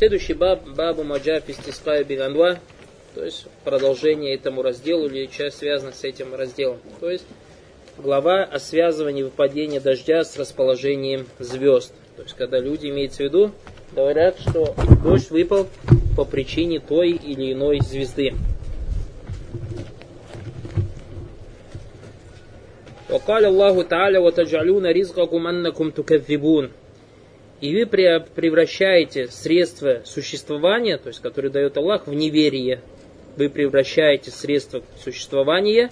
Следующий баб, бабу маджа фистиская биганва, то есть продолжение этому разделу или часть связана с этим разделом. То есть глава о связывании выпадения дождя с расположением звезд. То есть когда люди имеются в виду, говорят, что дождь выпал по причине той или иной звезды. وقال الله تعالى وتجعلون رزقكم أنكم تكذبون и вы превращаете средства существования, то есть которые дает Аллах, в неверие. Вы превращаете средства существования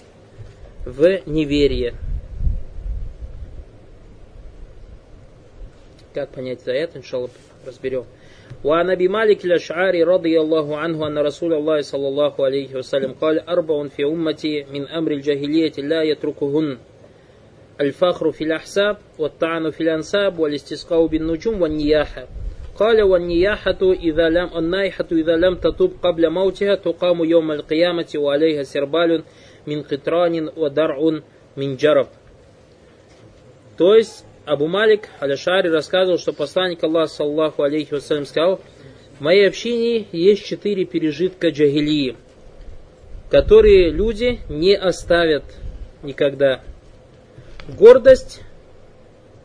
в неверие. Как понять это аят, иншаллах, разберем. وعن ابي مالك الاشعري رضي الله عنه ان رسول الله صلى الله عليه وسلم قال اربع في امتي من امر الجاهليه لا يتركهن الفخر في الأحساب والطعن في الأنساب والاستسقاء بالنجوم والنياحة قال والنياحة إذا لم النائحة إذا لم تتوب قبل موتها تقام يوم القيامة وعليها سربال من قطران ودرع من جرب То есть Абу Малик Аляшари рассказывал, что посланник Аллаха, саллаху алейхи вассалям, сказал, в моей общине есть четыре пережитка джагилии, которые люди не оставят никогда гордость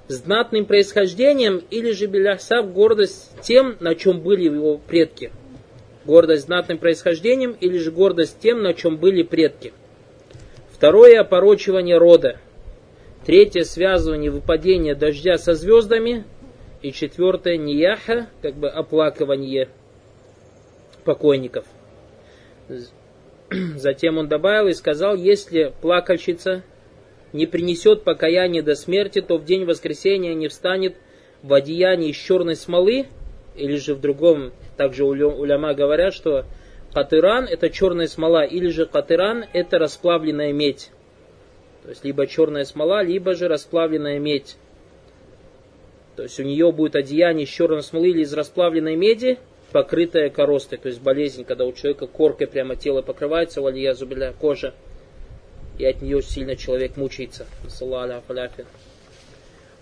знатным происхождением или же Беляхсаб гордость тем, на чем были его предки. Гордость знатным происхождением или же гордость тем, на чем были предки. Второе – опорочивание рода. Третье – связывание выпадения дождя со звездами. И четвертое – нияха, как бы оплакивание покойников. Затем он добавил и сказал, если плакальщица не принесет покаяние до смерти, то в день воскресения не встанет в одеянии из черной смолы, или же в другом, также уляма говорят, что катыран это черная смола, или же катыран это расплавленная медь. То есть либо черная смола, либо же расплавленная медь. То есть у нее будет одеяние из черной смолы или из расплавленной меди, покрытая коростой, то есть болезнь, когда у человека коркой прямо тело покрывается, валия зубиля, кожа и от нее сильно человек мучается.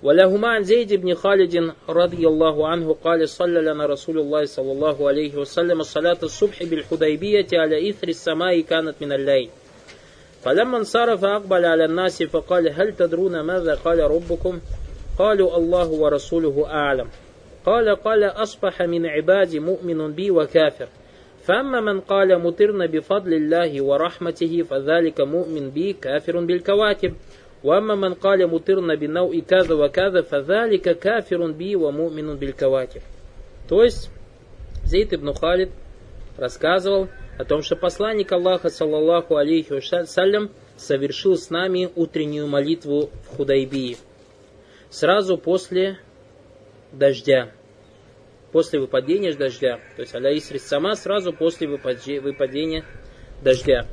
ولهما عن زيد بن خالد رضي الله عنه قال صلى لنا رسول الله صلى الله عليه وسلم صلاة الصبح بالحديبية على إثر السماء كانت من الليل فلما انصرف أقبل على الناس فقال هل تدرون ماذا قال ربكم قالوا الله ورسوله أعلم قال قال أصبح من عبادي مؤمن بي وكافر فأما من قال مطرنا بفضل الله ورحمته فذلك مؤمن بي كافر بالكواكب وأما من قال مطرنا بنوء كذا وكذا فذلك كافر بي ومؤمن بالكواكب То есть Зейд ибн Халид рассказывал о том, что посланник Аллаха, саллаллаху алейхи вассалям, совершил с нами утреннюю молитву в Худайбии. Сразу после дождя после выпадения дождя. То есть аля исрис сама сразу после выпадения дождя.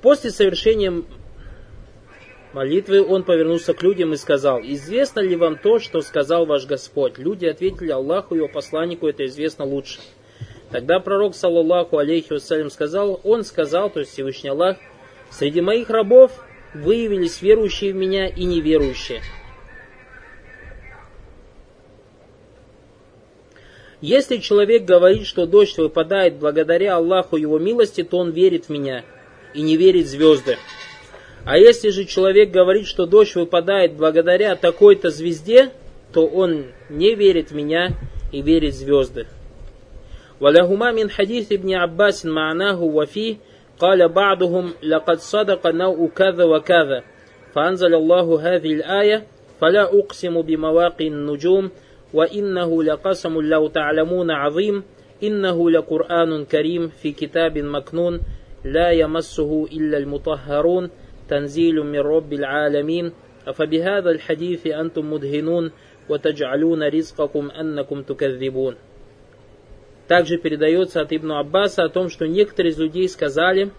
После совершения молитвы он повернулся к людям и сказал, «Известно ли вам то, что сказал ваш Господь?» Люди ответили, Аллаху и его посланнику это известно лучше. Тогда пророк, саллаллаху алейхи вассалям, сказал, он сказал, то есть Всевышний Аллах, «Среди моих рабов выявились верующие в меня и неверующие». Если человек говорит, что дождь выпадает благодаря Аллаху его милости, то он верит в меня и не верит в звезды. А если же человек говорит, что дождь выпадает благодаря такой-то звезде, то он не верит в меня и верит в звезды. ولهما من حديث ابن عباس معناه وفيه قال بعضهم لقد صدق نوء كذا وكذا فأنزل الله هذه الآية فلا أقسم بمواقع النجوم وإنه لقسم لو تعلمون عظيم إنه لقرآن كريم في كتاب مكنون لا يمسه إلا المطهرون تنزيل من رب العالمين أفبهذا الحديث أنتم مدهنون وتجعلون رزقكم أنكم تكذبون Также передается от Ибн Аббаса о том, что некоторые из людей сказали,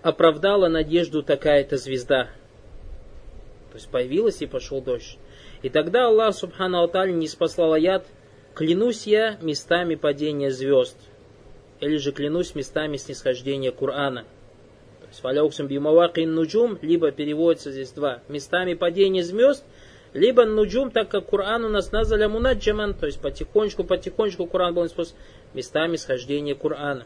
оправдала надежду такая-то звезда. То есть появилась и пошел дождь. И тогда Аллах Субхану Аталь не спаслал аят «Клянусь я местами падения звезд» или же «Клянусь местами снисхождения Корана». То есть «Фаляуксам бимавакин нуджум» либо переводится здесь два «Местами падения звезд» Либо нуджум, так как Коран у нас назаля мунаджаман, то есть потихонечку, потихонечку Коран был использован местами схождения Корана.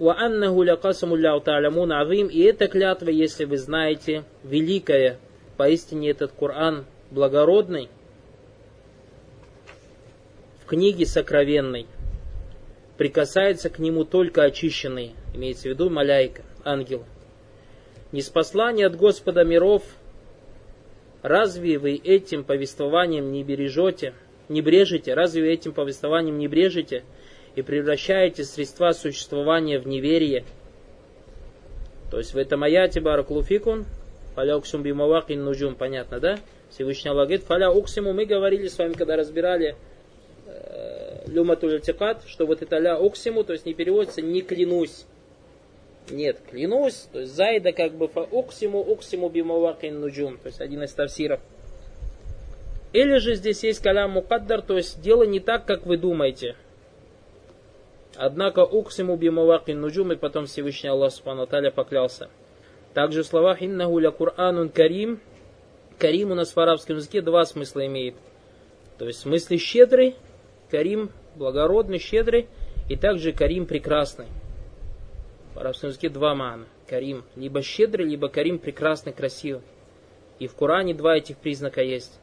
وَأَنَّهُ لَقَسَمُ اللَّهُ تَعْلَمُونَ عَظِيمٌ И эта клятва, если вы знаете, великая, поистине этот Коран благородный, в книге сокровенной, прикасается к нему только очищенный, имеется в виду маляйка, ангел. Не спасла ни от Господа миров, разве вы этим повествованием не бережете, не брежете, разве вы этим повествованием не брежете, и превращаете средства существования в неверие. То есть в этом аяте баракулуфикун, фаля уксум бимавакин нуджум, понятно, да? Всевышний Аллах говорит, фаля уксиму, мы говорили с вами, когда разбирали э, люматуль что вот это ля уксиму, то есть не переводится не клянусь. Нет, клянусь, то есть зайда как бы фа уксиму, уксиму бимавакин нуджум, то есть один из тавсиров. Или же здесь есть калям мукаддар, то есть дело не так, как вы думаете. Однако уксиму бимавакин нуджум, и потом Всевышний Аллах Субхану поклялся. Также в словах иннаху ля Кур'анун карим. Карим у нас в арабском языке два смысла имеет. То есть в смысле щедрый, карим благородный, щедрый, и также карим прекрасный. В арабском языке два мана. Карим. Либо щедрый, либо карим прекрасный, красивый. И в Коране два этих признака есть.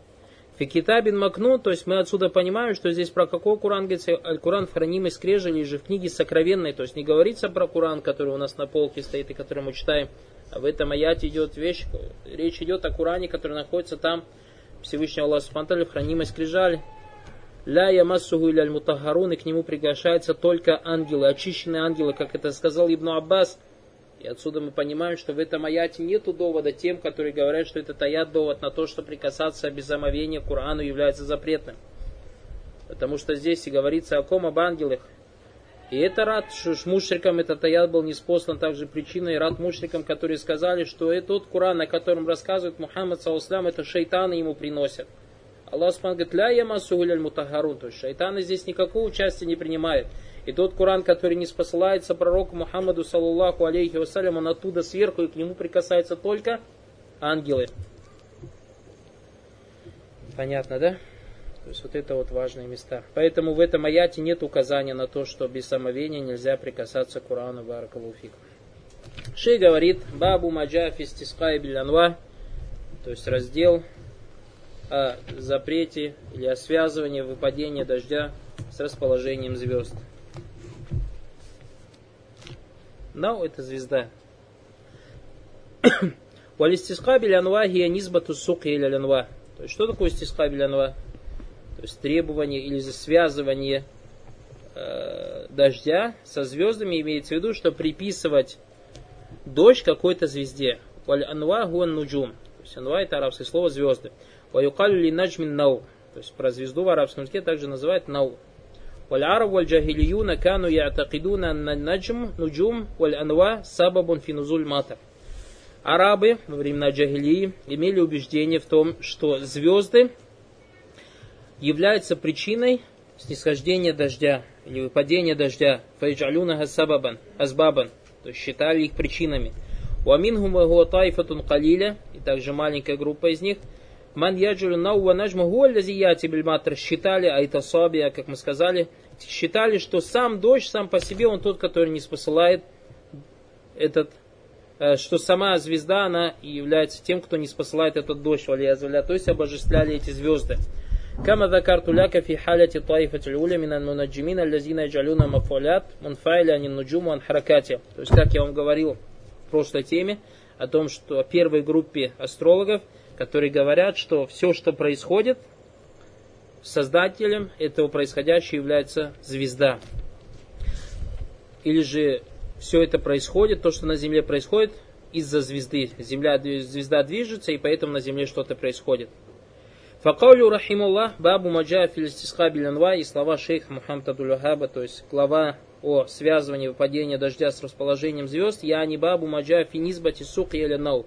Фикитабин Макну, то есть мы отсюда понимаем, что здесь про какой Куран говорится, Аль-Куран в хранимой скрежели же в книге сокровенной, то есть не говорится про Куран, который у нас на полке стоит и который мы читаем, в этом аяте идет вещь, речь идет о Куране, который находится там, Всевышний Аллах Субтитры в хранимой скрижали. Ля ямассуху или аль-мутахарун, и к нему приглашаются только ангелы, очищенные ангелы, как это сказал Ибн Аббас – и отсюда мы понимаем, что в этом аяте нет довода тем, которые говорят, что этот аят довод на то, что прикасаться без омовения к Корану является запретным. Потому что здесь и говорится о ком об ангелах. И это рад, мушрикам этот аят был неспослан также причиной, рад мушрикам, которые сказали, что это тот Куран, о котором рассказывает Мухаммад, саллаху это шайтаны ему приносят. Аллах говорит, ля ямасу мутахарун, то есть шайтаны здесь никакого участия не принимают. И тот Коран, который не спосылается пророку Мухаммаду, саллаллаху алейхи вассалям, он оттуда сверху, и к нему прикасаются только ангелы. Понятно, да? То есть вот это вот важные места. Поэтому в этом аяте нет указания на то, что без самовения нельзя прикасаться к Корану Баракалуфик. Шей говорит, Бабу Маджа Фистискай Билянва, то есть раздел о запрете или о связывании выпадения дождя с расположением звезд. Нау это звезда. Валистиска билянва гия низбату сук. То есть что такое истиска билянва? то есть требование или за связывание э, дождя со звездами имеется в виду, что приписывать дождь какой-то звезде. Валь анва гуан нуджум. То есть анва это арабское слово звезды. Ваюкалю ли наджмин нау. То есть про звезду в арабском языке также называют нау. Валь араб валь джахилиюна кану яатакидуна наджм нуджум валь анва сабабун финузуль матар. Арабы во времена джахилии имели убеждение в том, что звезды являются причиной снисхождения дождя или выпадения дождя. Файджалюна сабабан, азбабан, то есть считали их причинами. Уамингум тайфатун калиля, и также маленькая группа из них – Ман яджулю наува наджма гуаллязияти бильматр считали, а это сабия, как мы сказали, считали, что сам дождь сам по себе, он тот, который не спосылает этот, э, что сама звезда, она является тем, кто не спосылает этот дождь, то есть обожествляли эти звезды. كما ذكرت لك في حالة طائفة الأولى من المنجمين الذين يجعلون مفعولات منفعلة عن النجوم وعن حركاته. То есть, как я вам говорил в прошлой теме, о том, что о первой группе астрологов – которые говорят, что все, что происходит, создателем этого происходящего является звезда. Или же все это происходит, то, что на Земле происходит, из-за звезды. Земля, звезда движется, и поэтому на Земле что-то происходит. Факаулю рахимуллах бабу маджа филистисха билянва и слова шейха Мухаммада Дулюхаба, то есть глава о связывании выпадения дождя с расположением звезд, я не бабу маджа финизбати сук или нау.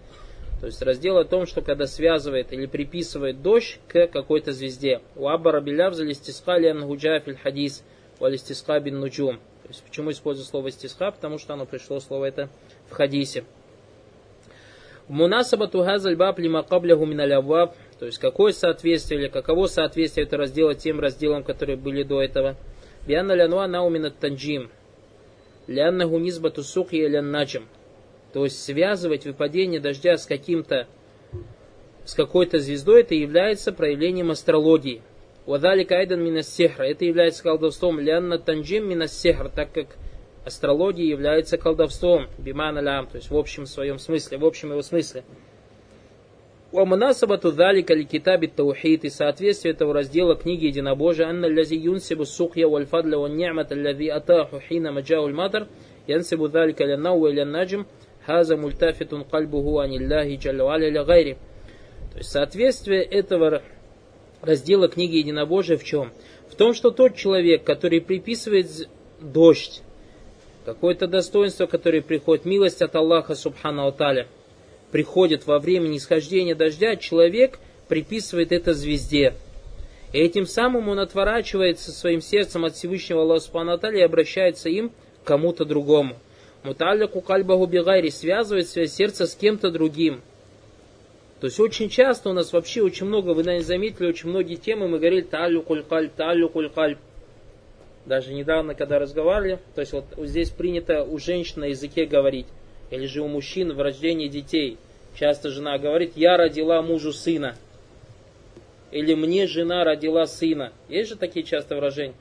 То есть раздел о том, что когда связывает или приписывает дождь к какой-то звезде. У Аббара Биляв за листиска лен гуджафиль хадис, у листиска бин нуджум. То есть почему использую слово стиска? Потому что оно пришло слово это в хадисе. Мунасаба тухазаль баб лима кабляху миналяваб. То есть какое соответствие или каково соответствие этого раздела тем разделам, которые были до этого. Бианна лянуа наумина танджим. Ляннаху низбату сухья лян наджим. То есть связывать выпадение дождя с каким-то с какой-то звездой, это является проявлением астрологии. Вадали кайдан минассехра. Это является колдовством. Лянна танджим минассехра, так как астрология является колдовством. Биман алям, то есть в общем своем смысле, в общем его смысле. ومناسبة ذلك لكتاب التوحيد и соответствие этого раздела книги Единобожия أن الذي ينسب السقيا والفضل والنعمة الذي أتاه حينما جاء المطر ينسب ذلك للنوى إلى النجم هذا ملتفت قلبه عن الله جل وعلا إلى غيره То есть соответствие этого раздела книги Единобожия в чем? В том, что тот человек, который приписывает дождь, какое-то достоинство, которое приходит, милость от Аллаха Субхану Аталя, приходит во время нисхождения дождя, человек приписывает это звезде. И этим самым он отворачивается своим сердцем от Всевышнего Аллаха Субхану Аталя и обращается им к кому-то другому. Муталляку кальбаху бигайри связывает свое сердце с кем-то другим – то есть очень часто у нас вообще очень много, вы, наверное, заметили, очень многие темы мы говорили талю кулькальб, талю кулькальб. Даже недавно, когда разговаривали, то есть вот здесь принято у женщин на языке говорить, или же у мужчин в рождении детей. Часто жена говорит, я родила мужу сына. Или мне жена родила сына. Есть же такие часто выражения.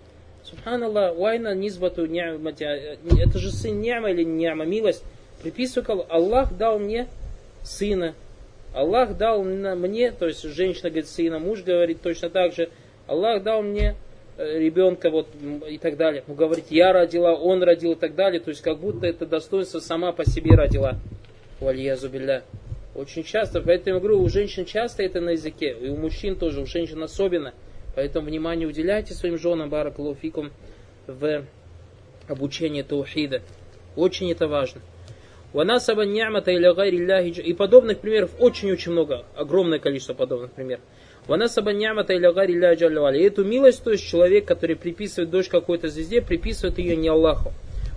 Субханаллах, вайна низбату нямати. Это же сын няма или няма, милость. Приписываю, Аллах дал мне сына. Аллах дал мне, то есть женщина говорит сына, муж говорит точно так же, Аллах дал мне ребенка вот и так далее. Ну, говорит, я родила, он родил и так далее. То есть как будто это достоинство сама по себе родила. Вальязу билля. Очень часто, поэтому я говорю, у женщин часто это на языке, и у мужчин тоже, у женщин особенно. Поэтому внимание уделяйте своим женам, баракалуфикум, в обучении таухида. Очень это важно. И подобных примеров очень-очень много. Огромное количество подобных примеров. Ванасаба ни'мата или гайри ляхи И эту милость, то есть человек, который приписывает дождь какой-то звезде, приписывает ее не Аллаху.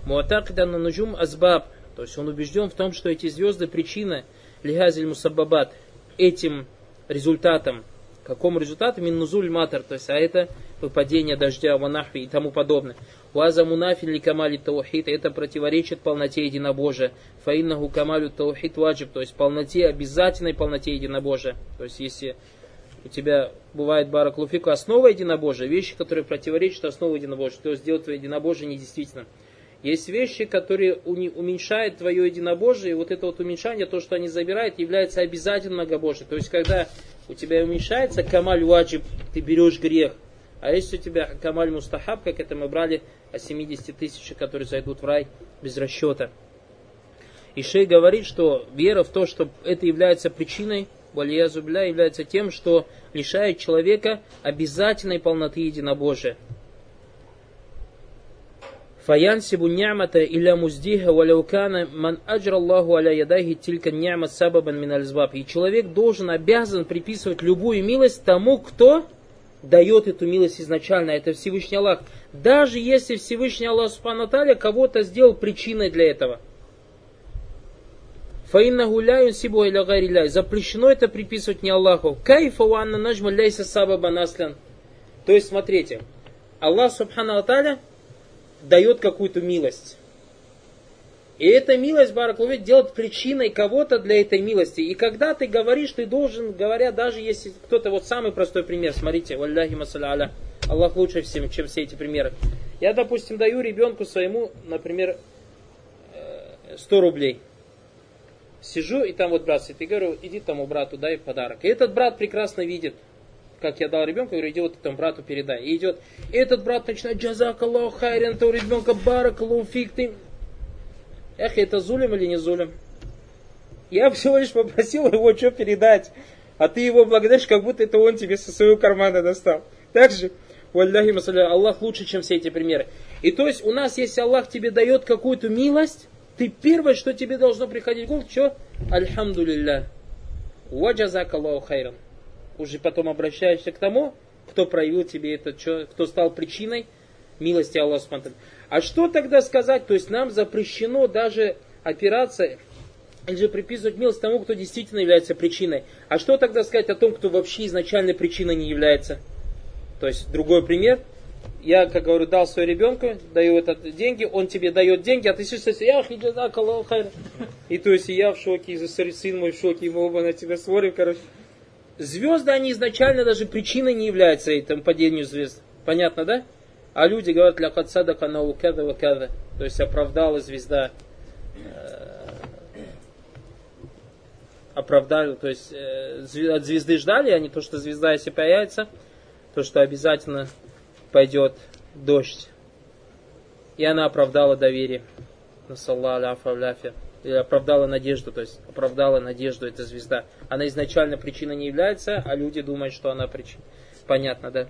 Муатакида на нуджум азбаб. То есть он убежден в том, что эти звезды причина лихазиль мусабабат. Этим результатом. Какому результату? Миннузуль матер. То есть, а это выпадение дождя, ванахви и тому подобное. Уаза мунафин ли камали таухид, это противоречит полноте единобожия. Фаиннаху камалю таухид ваджиб, то есть полноте, обязательной полноте единобожия. То есть если у тебя бывает бараклуфику основа единобожия, вещи, которые противоречат основе единобожия, то есть сделать твое единобожие недействительным. Есть вещи, которые уменьшают твое единобожие, и вот это вот уменьшание, то, что они забирают, является обязательным многобожием. То есть, когда у тебя уменьшается камаль ваджиб, ты берешь грех, а если у тебя камаль мустахаб, как это мы брали о 70 тысячах, которые зайдут в рай без расчета. И Шей говорит, что вера в то, что это является причиной, Валия Зубля, является тем, что лишает человека обязательной полноты единобожия. Фаянсибу нямата иля муздиха валяукана ман аджра Аллаху аля ядайхи тилька нямат сабабан мин И человек должен, обязан приписывать любую милость тому, кто дает эту милость изначально, это Всевышний Аллах. Даже если Всевышний Аллах Субхану кого-то сделал причиной для этого. Фаинна гуляю сибу или гариляй. Запрещено это приписывать не Аллаху. Кайфа уанна нажма ляйса саба банаслян. То есть, смотрите, Аллах Субхану Аталя дает какую-то милость. И эта милость, Бараклувит, делает причиной кого-то для этой милости. И когда ты говоришь, ты должен, говоря, даже если кто-то, вот самый простой пример, смотрите, валляхи масаля Аллах лучше всем, чем все эти примеры. Я, допустим, даю ребенку своему, например, 100 э, рублей. Сижу, и там вот брат сидит, и говорю, иди тому брату, дай подарок. И этот брат прекрасно видит, как я дал ребенку, говорю, иди вот этому брату передай. И идет, и этот брат начинает, джазак Аллаху хайрен, этого ребенка барак, фиг, ты Эх, это зулем или не зулем? Я всего лишь попросил его что передать, а ты его благодаришь, как будто это он тебе со своего кармана достал. Так же, масаля, Аллах лучше, чем все эти примеры. И то есть у нас, если Аллах тебе дает какую-то милость, ты первое, что тебе должно приходить в голову, что? Альхамдулилля. Ваджазак Аллаху хайран. Уже потом обращаешься к тому, кто проявил тебе это, что, кто стал причиной милости Аллаха. А что тогда сказать? То есть нам запрещено даже опираться или же приписывать милость тому, кто действительно является причиной. А что тогда сказать о том, кто вообще изначально причиной не является? То есть, другой пример. Я, как говорю, дал своему ребенку, даю этот деньги, он тебе дает деньги, а ты сидишь, я. И то есть я в шоке, и сын мой в шоке, и мы оба на тебя смотрим, короче. Звезды, они изначально даже причиной не являются этому падению звезд. Понятно, да? А люди говорят, ля кадсада канау када када. То есть оправдала звезда оправдали, то есть э, от звезды ждали, а не то, что звезда, если появится, то, что обязательно пойдет дождь. И она оправдала доверие. Или оправдала надежду, то есть оправдала надежду эта звезда. Она изначально причиной не является, а люди думают, что она причина. Понятно, да?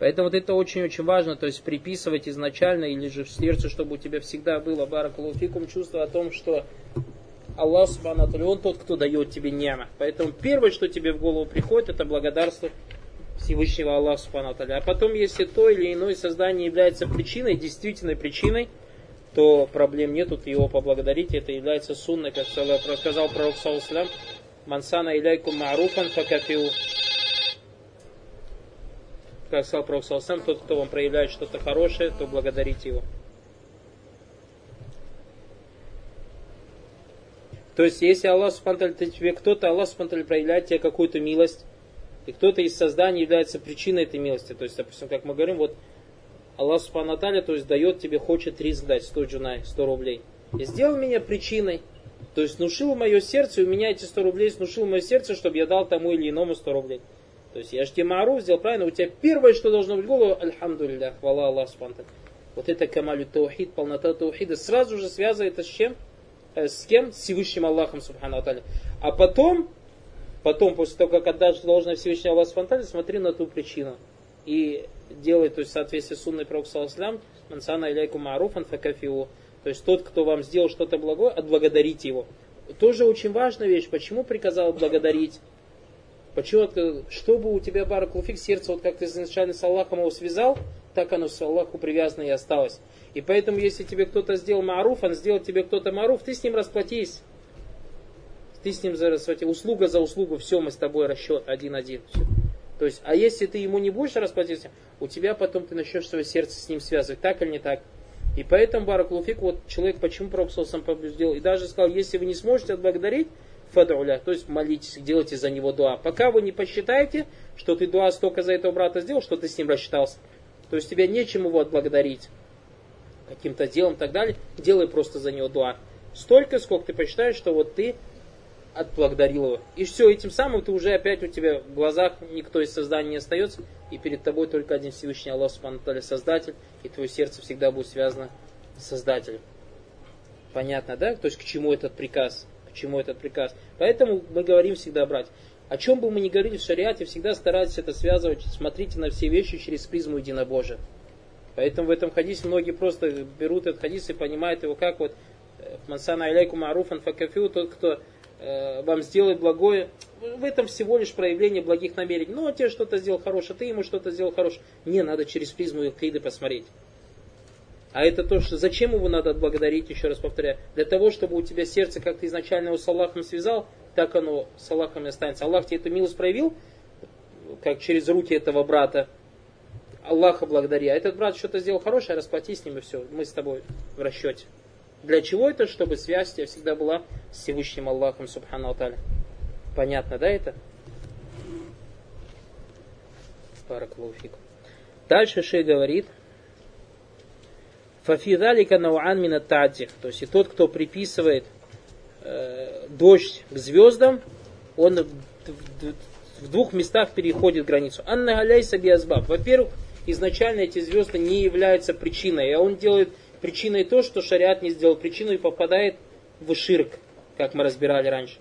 Поэтому вот это очень-очень важно, то есть приписывать изначально или же в сердце, чтобы у тебя всегда было баракалуфикум чувство о том, что Аллах Субхану Он тот, кто дает тебе няма. Поэтому первое, что тебе в голову приходит, это благодарство Всевышнего Аллаха Субхану А потом, если то или иное создание является причиной, действительной причиной, то проблем нету, ты его поблагодарить. Это является сунной, как сказал пророк Саусалям, Мансана иляйкум маруфан факафиу. Как сказал пророк Саусалям, тот, кто вам проявляет что-то хорошее, то благодарите его. То есть, если Аллах Субтитры тебе кто-то, Аллах Субтитры проявляет тебе какую-то милость, и кто-то из создания является причиной этой милости. То есть, допустим, как мы говорим, вот Аллах Субхану то есть дает тебе, хочет риск дать, 100 джунай, 100 рублей. И сделал меня причиной, то есть внушил мое сердце, у меня эти 100 рублей внушил мое сердце, чтобы я дал тому или иному 100 рублей. То есть я же тебе мару сделал правильно, у тебя первое, что должно быть в голову, альхамдулилля, хвала Аллах Субхану Вот это камалю таухид, полнота таухида, сразу же связывает это с чем? Э, с кем? С Всевышним Аллахом, Субхану Аталя. А потом, потом, после того, как отдашь должное Всевышнему Аллаху Субхану смотри на ту причину. И делай, то есть в соответствии с сунной Пророка мансана иляйку маруфан факафиу. То есть тот, кто вам сделал что-то благое, отблагодарите его. Тоже очень важная вещь. Почему приказал благодарить? Почему, чтобы у тебя баракулфик сердце, вот как ты изначально с Аллахом его связал, так оно с Аллаху привязано и осталось. И поэтому, если тебе кто-то сделал маруф, он сделал тебе кто-то маруф, ты с ним расплатись. Ты с ним за услуга за услугу, все, мы с тобой расчет один-один. То есть, а если ты ему не будешь расплатиться, у тебя потом ты начнешь свое сердце с ним связывать, так или не так. И поэтому, Баракулуфик, вот человек, почему Пророк сам сделал, и даже сказал, если вы не сможете отблагодарить, фадауля, то есть молитесь, делайте за него дуа. Пока вы не посчитаете, что ты дуа столько за этого брата сделал, что ты с ним рассчитался. То есть тебе нечем его отблагодарить каким-то делом и так далее, делай просто за него дуа. Столько, сколько ты посчитаешь, что вот ты отблагодарил его. И все, этим самым ты уже опять у тебя в глазах никто из создания не остается, и перед тобой только один Всевышний Аллах Субхану Создатель, и твое сердце всегда будет связано с Создателем. Понятно, да? То есть к чему этот приказ? К чему этот приказ? Поэтому мы говорим всегда брать. О чем бы мы ни говорили в шариате, всегда старайтесь это связывать, смотрите на все вещи через призму единобожия. Поэтому в этом хадисе многие просто берут этот хадис и понимают его как вот Мансана Аляйку Маруфан Факафю, тот, кто вам сделает благое, в этом всего лишь проявление благих намерений. Ну, он тебе что-то сделал хорошее, ты ему что-то сделал хорошее. Не, надо через призму Илкиды посмотреть. А это то, что зачем его надо отблагодарить, еще раз повторяю, для того, чтобы у тебя сердце, как ты изначально его с Аллахом связал, так оно с Аллахом и останется. Аллах тебе эту милость проявил, как через руки этого брата, Аллаха благодари. А этот брат что-то сделал хорошее, расплатись с ним и все. Мы с тобой в расчете. Для чего это? Чтобы связь тебя всегда была с Всевышним Аллахом, Субхану Аталя. Понятно, да, это? Параклауфик. Дальше Шей говорит, Фафидалика науан мина То есть и тот, кто приписывает э, дождь к звездам, он в, в, в двух местах переходит границу. Анна Галяйса Биазбаб. Во-первых, изначально эти звезды не являются причиной, а он делает причиной то, что шариат не сделал причиной и попадает в ширк, как мы разбирали раньше.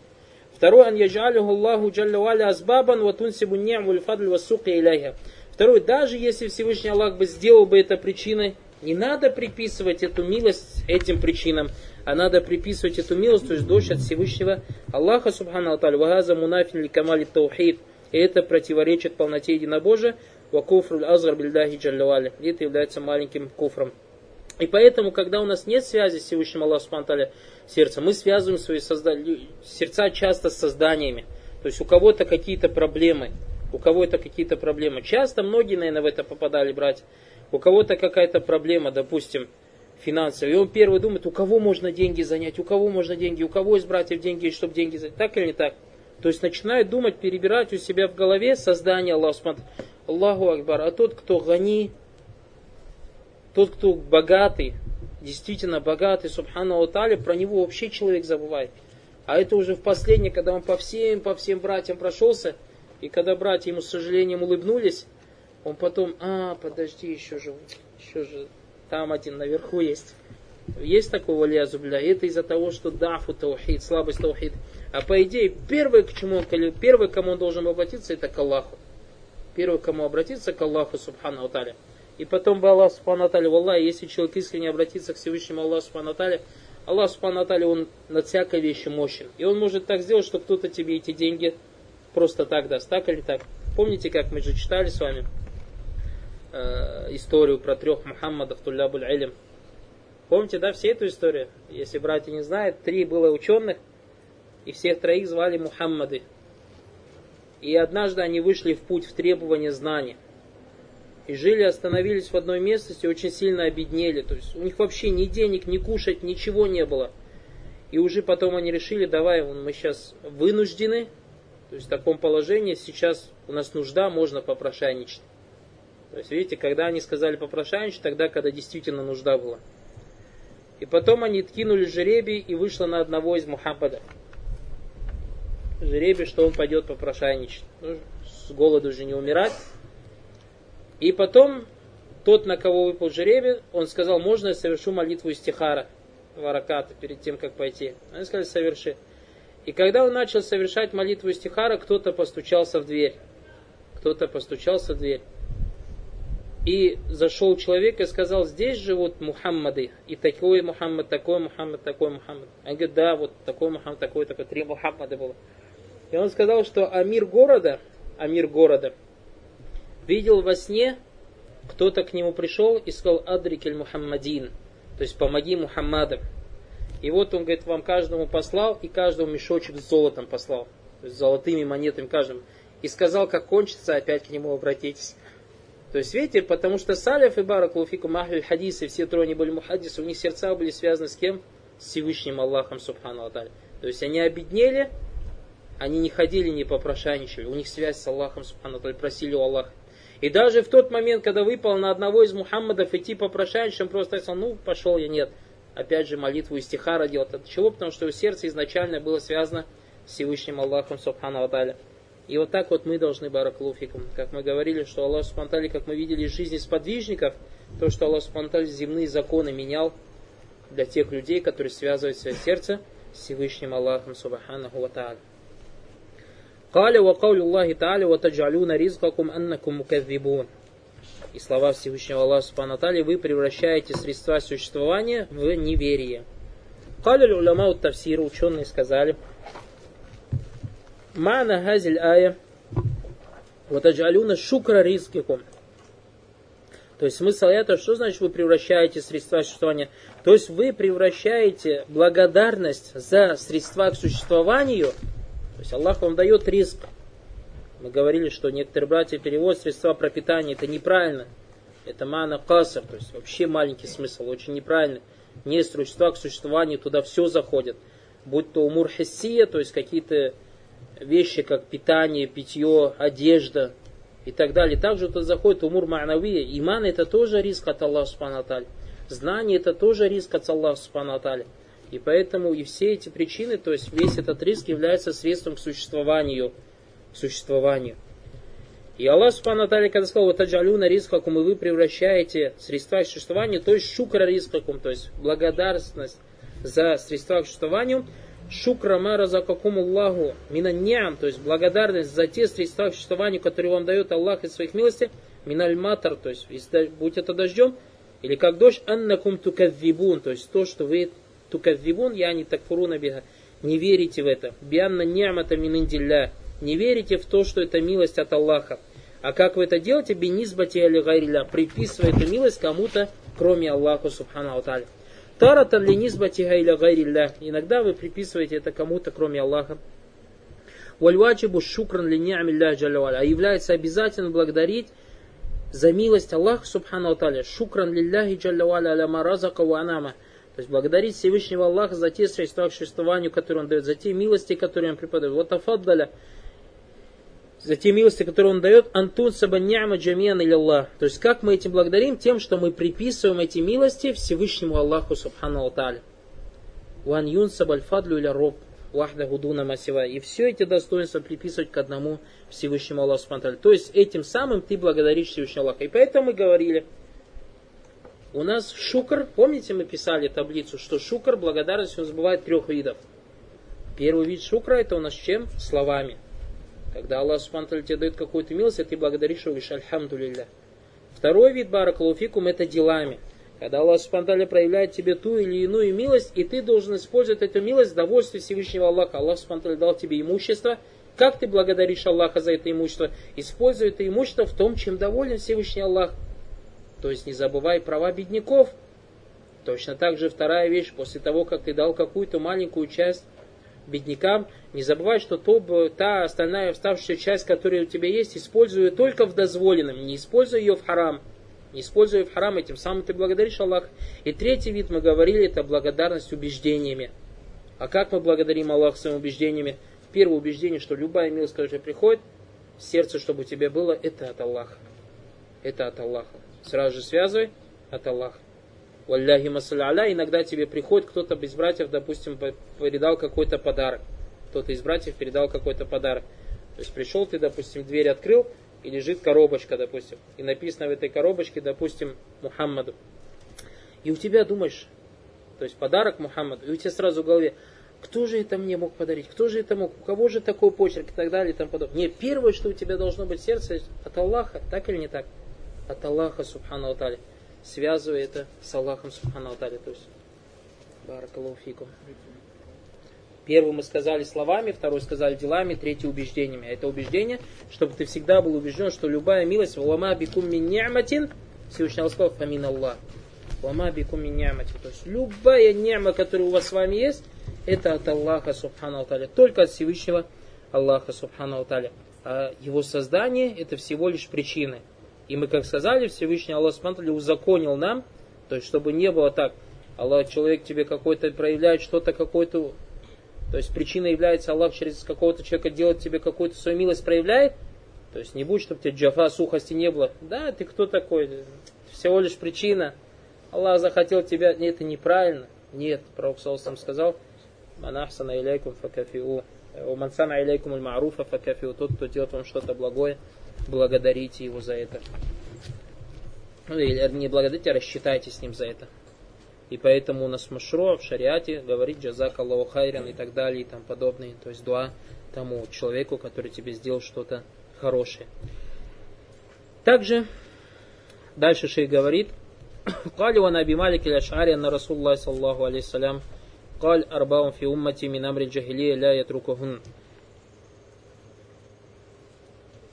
Второе, ан яджалюху Аллаху джаллаваля азбабан ватунсибу ни'му фадль иляйха. Второе, даже если Всевышний Аллах бы сделал бы это причиной, не надо приписывать эту милость этим причинам, а надо приписывать эту милость, то есть дождь от Всевышнего Аллаха Субхану Аталь, вагаза мунафин ли камали таухид. И это противоречит полноте единобожия, Ва куфруль азгар бильдахи джаллавали. Это является маленьким куфром. И поэтому, когда у нас нет связи с Всевышним Аллахом Субхану сердца, мы связываем свои созда... сердца часто с созданиями. То есть у кого-то какие-то проблемы, у кого-то какие-то проблемы. Часто многие, наверное, в это попадали, братья. У кого-то какая-то проблема, допустим, финансовая. И он первый думает, у кого можно деньги занять, у кого можно деньги, у кого из братьев деньги, чтобы деньги занять. Так или не так? То есть начинает думать, перебирать у себя в голове создание Аллаха. Аллаху Акбар. А тот, кто гани, тот, кто богатый, действительно богатый, Субхану Алтали, про него вообще человек забывает. А это уже в последнее, когда он по всем, по всем братьям прошелся, и когда братья ему с сожалением улыбнулись, он потом, а, подожди, еще же, еще же, там один наверху есть. Есть такого лязубля. Это из-за того, что дафу таухид, слабость таухид. А по идее, первый, к чему он, первый, к кому он должен обратиться, это к Аллаху. Первый, к кому обратиться, к Аллаху, субхану Аталя. И потом бы Аллах Субхану Аталя, Аллах, если человек искренне обратится к Всевышнему Аллаху Субхану Аталя, Аллах Субхану Аталя, он над всякой вещью мощен. И он может так сделать, что кто-то тебе эти деньги просто так даст, так или так. Помните, как мы же читали с вами э, историю про трех Мухаммадов, Туллябуль Илим. Помните, да, все эту историю? Если братья не знают, три было ученых, и всех троих звали Мухаммады. И однажды они вышли в путь в требование знаний и жили, остановились в одной местности, очень сильно обеднели. То есть у них вообще ни денег, ни кушать, ничего не было. И уже потом они решили, давай, мы сейчас вынуждены, то есть в таком положении сейчас у нас нужда, можно попрошайничать. То есть, видите, когда они сказали попрошайничать, тогда, когда действительно нужда была. И потом они ткинули жеребий, и вышло на одного из Мухаммада. Жеребий, что он пойдет попрошайничать. Ну, с голоду же не умирать. И потом тот, на кого выпал жеребий, он сказал, можно я совершу молитву истихара, вараката, перед тем, как пойти. Они сказали, соверши. И когда он начал совершать молитву истихара, кто-то постучался в дверь. Кто-то постучался в дверь. И зашел человек и сказал, здесь живут Мухаммады. И такой Мухаммад, такой Мухаммад, такой Мухаммад. Они говорят, да, вот такой Мухаммад, такой, такой. Три Мухаммада было. И он сказал, что Амир города, Амир города, видел во сне, кто-то к нему пришел и сказал Адрикель Мухаммадин, то есть помоги Мухаммадам. И вот он, говорит, вам каждому послал и каждому мешочек с золотом послал, то есть золотыми монетами каждому. И сказал, как кончится, опять к нему обратитесь. То есть, видите, потому что Салиф и Барак Луфику Махлюль Хадис все трое они были мухадисы, у них сердца были связаны с кем? С Всевышним Аллахом Субхану Аталь. То есть они обеднели, они не ходили, не попрошайничали, у них связь с Аллахом Субхану Аталь, просили у Аллаха. И даже в тот момент, когда выпал на одного из Мухаммадов идти он просто сказал, ну, пошел я, нет. Опять же, молитву истихара делать. От чего? Потому что его сердце изначально было связано с Всевышним Аллахом Субхану Аталя. И вот так вот мы должны, баракулуфикум, как мы говорили, что Аллах Субтитры, как мы видели из жизни сподвижников, то, что Аллах Субтитры земные законы менял для тех людей, которые связывают свое сердце с Всевышним Аллахом Субханаху Каля ва каулю Аллахи та'аля ва таджалюна ризкакум аннакум мукадзибун. И слова Всевышнего Аллаха Субхану Атали, вы превращаете средства существования в неверие. Каля уляма ут ученые сказали, Мана хазиль ая, вот аджалюна шукра рискикум. То есть смысл это, что значит вы превращаете средства существования? То есть вы превращаете благодарность за средства к существованию – то есть Аллах вам дает риск. Мы говорили, что некоторые братья переводят средства пропитания, это неправильно. Это мана касар, то есть вообще маленький смысл, очень неправильно. Не средства к существованию, туда все заходит. Будь то умур хессия, то есть какие-то вещи, как питание, питье, одежда и так далее. Также тут заходит умур ма'навия. Иман это тоже риск от Аллаха Субхану Знание это тоже риск от Аллаха Субхану И поэтому и все эти причины, то есть весь этот риск является средством к существованию. К существованию. И Аллах Субхану когда сказал, вот аджалюна рискакум, и вы превращаете средства к существованию, то есть шукра рискакум, то есть благодарность за средства к существованию, шукра мара за какому Аллаху минаньям, то есть благодарность за те средства к существованию, которые вам дает Аллах из своих милостей, миналь матар, то есть будь это дождем, или как дождь, аннакум тукаввибун, то есть то, что вы тукаввибун, я не такфуруна биха, не верите в это. Бианна ни'мата мин не верите в то, что это милость от Аллаха. А как вы это делаете? Бенизбати али гайриля, приписывая эту милость кому-то, кроме Аллаха Субхану Аталя. Таратан ли низбати гайля гайрилля. Иногда вы приписываете это кому-то, кроме Аллаха. Вальваджибу шукран ли ни'амилля А является обязательно благодарить за милость Аллаха Субхану Аталя. Шукран лилляхи джаллаваля аля маразака анама. То есть благодарить Всевышнего Аллаха за те средства к существованию, которые Он дает, за те милости, которые Он преподает. Вот афаддаля за те милости, которые Он дает, антун саба ни'ма джамиян или Аллах. То есть как мы этим благодарим? Тем, что мы приписываем эти милости Всевышнему Аллаху Субхану Аталя. Ван юн сабаль или роб вахда гудуна масива. И все эти достоинства приписывать к одному Всевышнему Аллаху Субхану То есть этим самым ты благодаришь Всевышнего Аллаха. И поэтому мы говорили, у нас шукр, помните, мы писали таблицу, что шукр, благодарность, он бывает трех видов. Первый вид шукра это у нас чем? Словами. Когда Аллах Субхану тебе дает какую-то милость, а ты благодаришь его, говоришь Альхамду Второй вид баракалуфикум это делами. Когда Аллах Субхану проявляет тебе ту или иную милость, и ты должен использовать эту милость в довольстве Всевышнего Аллаха. Аллах Субхану дал тебе имущество. Как ты благодаришь Аллаха за это имущество? Используй это имущество в том, чем доволен Всевышний Аллах. То есть не забывай права бедняков. Точно так же вторая вещь, после того, как ты дал какую-то маленькую часть беднякам, не забывай, что то, та остальная оставшаяся часть, которая у тебя есть, используй только в дозволенном, не используй ее в харам. Не используй в харам, этим самым ты благодаришь Аллах. И третий вид, мы говорили, это благодарность убеждениями. А как мы благодарим Аллах своими убеждениями? Первое убеждение, что любая милость, которая приходит, сердце, чтобы у тебя было, это от Аллаха. Это от Аллаха. Сразу же связывай от Аллаха. Валляхи масаля иногда тебе приходит кто-то из братьев, допустим, передал какой-то подарок. Кто-то из братьев передал какой-то подарок. То есть пришел ты, допустим, дверь открыл, и лежит коробочка, допустим. И написано в этой коробочке, допустим, Мухаммаду. И у тебя думаешь, то есть подарок Мухаммаду, и у тебя сразу в голове, кто же это мне мог подарить, кто же это мог, у кого же такой почерк и так далее и тому подобное. Нет, первое, что у тебя должно быть сердце от Аллаха, так или не так? От Аллаха, Субхану Аталя связывая это с Аллахом Субхану Аталя. То есть, баракалуфику. Первый мы сказали словами, второй сказали делами, третий убеждениями. А это убеждение, чтобы ты всегда был убежден, что любая милость, валама бикум мин ни'матин, Всевышний Аллах сказал, фамин Аллах. Валама бикум мин. То есть любая ни'ма, которая у вас с вами есть, это от Аллаха Субхану Аталя. Только от Всевышнего Аллаха Субхану Аталя. А его создание это всего лишь причины. И мы, как сказали, Всевышний Аллах Субтитры узаконил нам, то есть, чтобы не было так, Аллах, человек тебе какой-то проявляет что-то, какой-то, то есть, причина является Аллах через какого-то человека делать тебе какую-то свою милость проявляет, то есть, не будет, чтобы тебе джафа, сухости не было. Да, ты кто такой? Всего лишь причина. Аллах захотел тебя, нет, это неправильно. Нет, Пророк Саусам сказал, манахсана иляйкум факафиу, умансана иляйкум аль-ма'руфа факафиу, тот, кто делает вам что-то благое, благодарите его за это. Ну, или не благодарите, а рассчитайте с ним за это. И поэтому у нас в Машро, в шариате говорит джазак Аллаху хайран и так далее и тому подобное. То есть дуа тому человеку, который тебе сделал что-то хорошее. Также дальше шейх говорит, قال وعن أبي مالك الأشعري أن رسول الله صلى الله عليه وسلم قال أربع في أمتي من أمر الجاهلية لا يتركهن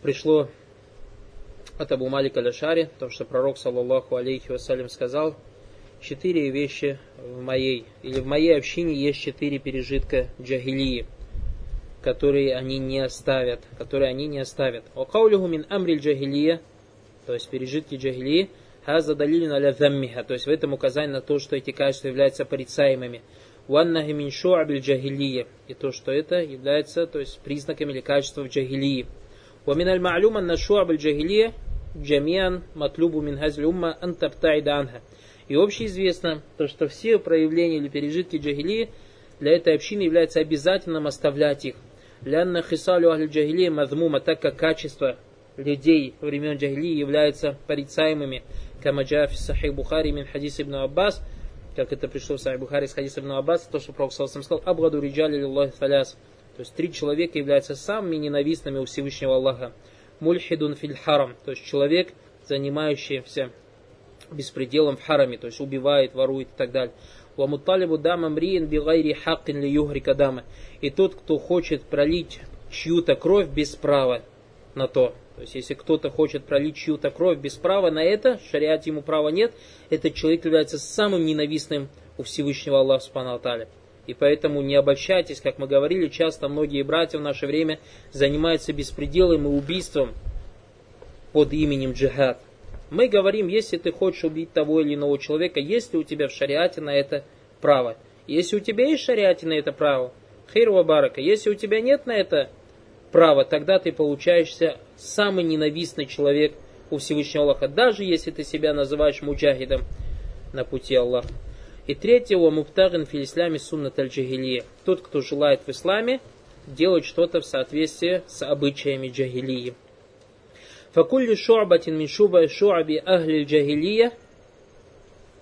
пришло от Абу Малика Ляшари, то, что пророк, саллаллаху алейхи вассалям, сказал, четыре вещи в моей, или в моей общине есть четыре пережитка джахилии, которые они не оставят, которые они не оставят. Окаулюху мин амриль джахилия, то есть пережитки джахилии, хаза далилин аля заммиха, то есть в этом указание на то, что эти качества являются порицаемыми. Ваннахи мин шуабиль джахилия, и то, что это является, то есть признаками или качеством джахилии. ومن المعلوم أن الشعب الجاهلية جميعا مطلوب من هذه الأمة أن تبتعد عنها. И общеизвестно, то, что все проявления или пережитки джахилии для этой общины является обязательным оставлять их. Лянна хисалю ахль джахилии мазмума, так как качество людей времен джахилии являются порицаемыми. Камаджа фи сахих Бухари мин хадис ибн Аббас, как это пришло в сахих Бухари с хадиса ибн Аббас, то, что Пророк сказал, Абгаду риджали лиллахи фаляс. То есть три человека являются самыми ненавистными у Всевышнего Аллаха. Мульхидун филь харам, то есть человек, занимающийся беспределом в хараме, то есть убивает, ворует и так далее. Вамуталибу дама мриин бигайри хаккин ли югрика дама. И тот, кто хочет пролить чью-то кровь без права на то. То есть, если кто-то хочет пролить чью-то кровь без права на это, в шариате ему права нет, этот человек является самым ненавистным у Всевышнего Аллаха Субхану И поэтому не обольщайтесь, как мы говорили, часто многие братья в наше время занимаются беспределом и убийством под именем джихад. Мы говорим, если ты хочешь убить того или иного человека, есть ли у тебя в шариате на это право. Если у тебя есть шариате на это право, хейрва барака. Если у тебя нет на это права, тогда ты получаешься самый ненавистный человек у Всевышнего Аллаха, даже если ты себя называешь муджахидом на пути Аллаха. И третьего, муптагин фил исламе суннат аль Тот, кто желает в исламе, делать что-то в соответствии с обычаями джахилии. Факулли шу'батин мин шуба шу'аби ахли джахилия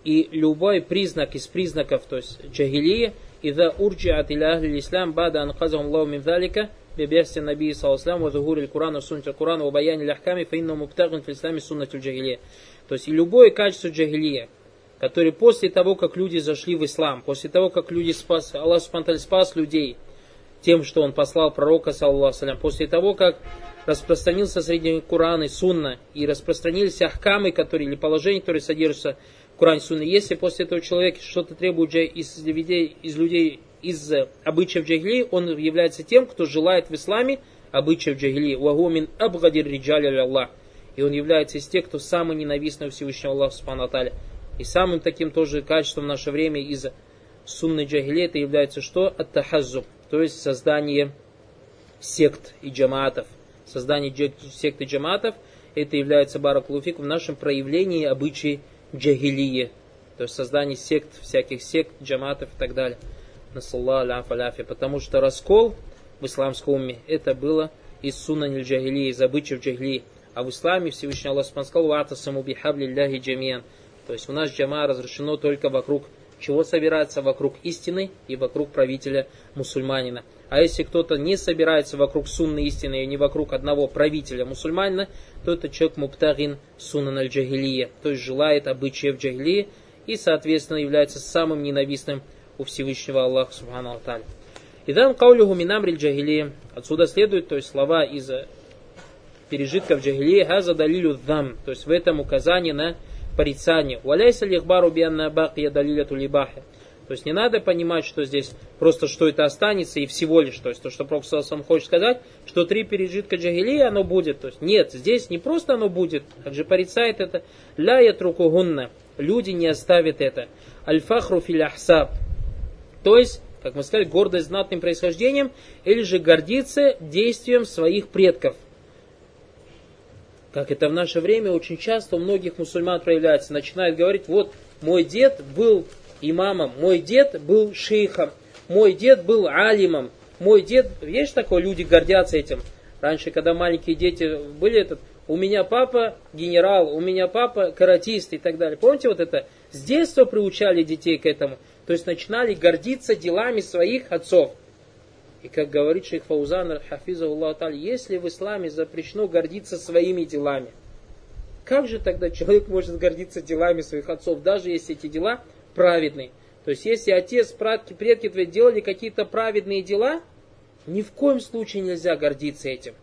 и любой признак из признаков, то есть джахилии, إذا أرجعت إلى أهل الإسلام بعد أن قذهم الله من ذلك ببعث النبي صلى الله عليه وسلم وظهور القرآن وسنة القرآن وبيان الأحكام فإنه مبتغ في الإسلام سنة الجاهلية. То есть и любое качество джахилия, который после того, как люди зашли в ислам, после того, как люди спас, Аллах Субтитры спас людей тем, что Он послал пророка, саллаху после того, как распространился среди них Коран и Сунна, и распространились ахкамы, которые, или положения, которые содержатся Коран Сунна. Если после этого человека что-то требует из людей, из людей из обычаев джагили, он является тем, кто желает в исламе обычаев джагили. Вагумин абгадир риджали Аллах. И он является из тех, кто самый ненавистный Всевышнего Аллаха Субхану И самым таким тоже качеством в наше время из сунны джагили это является что? Ат-тахаззуб, то есть создание сект и джамаатов. Создание сект и джамаатов это является баракулуфик в нашем проявлении обычаи джагилие, то есть создание сект, всяких сект, джаматов и так далее. Потому что раскол в исламском уме это было из сунан джагилии, из обычаев джагилии. А в исламе Всевышний Аллах сказал, «Вата саму джамиан». То есть у нас джама разрешено только вокруг чего собирается? Вокруг истины и вокруг правителя мусульманина. А если кто-то не собирается вокруг сунны истины и не вокруг одного правителя мусульманина, то это человек муптагин сунан аль джагилия, то есть желает обычаев джагилии и, соответственно, является самым ненавистным у Всевышнего Аллаха Субхану Алталя. Идан каулюху минамриль джагилия. Отсюда следует, то есть слова из пережитков джагилии, хаза далилю дам, то есть в этом указание на порицание. Валяйся лихбару бианна бакия далиля тулибахи. То есть не надо понимать, что здесь просто что это останется и всего лишь, то есть то, что Пророк сам хочет сказать, что три пережитка джагилии оно будет. То есть нет, здесь не просто оно будет, как же порицает это, ля ятрукугунна, люди не оставят это. Альфахру фил ахсаб. То есть, как мы сказали, гордость знатным происхождением, или же гордиться действием своих предков. Как это в наше время очень часто у многих мусульман проявляется. Начинают говорить, вот мой дед был имамом, мой дед был шейхом, мой дед был алимом, мой дед, есть такое, люди гордятся этим. Раньше, когда маленькие дети были, этот, у меня папа генерал, у меня папа каратист и так далее. Помните вот это? С детства приучали детей к этому. То есть начинали гордиться делами своих отцов. И как говорит шейх Фаузан, хафиза Аллах если в исламе запрещено гордиться своими делами, как же тогда человек может гордиться делами своих отцов, даже если эти дела праведный. То есть, если отец, предки, предки твои делали какие-то праведные дела, ни в коем случае нельзя гордиться этим.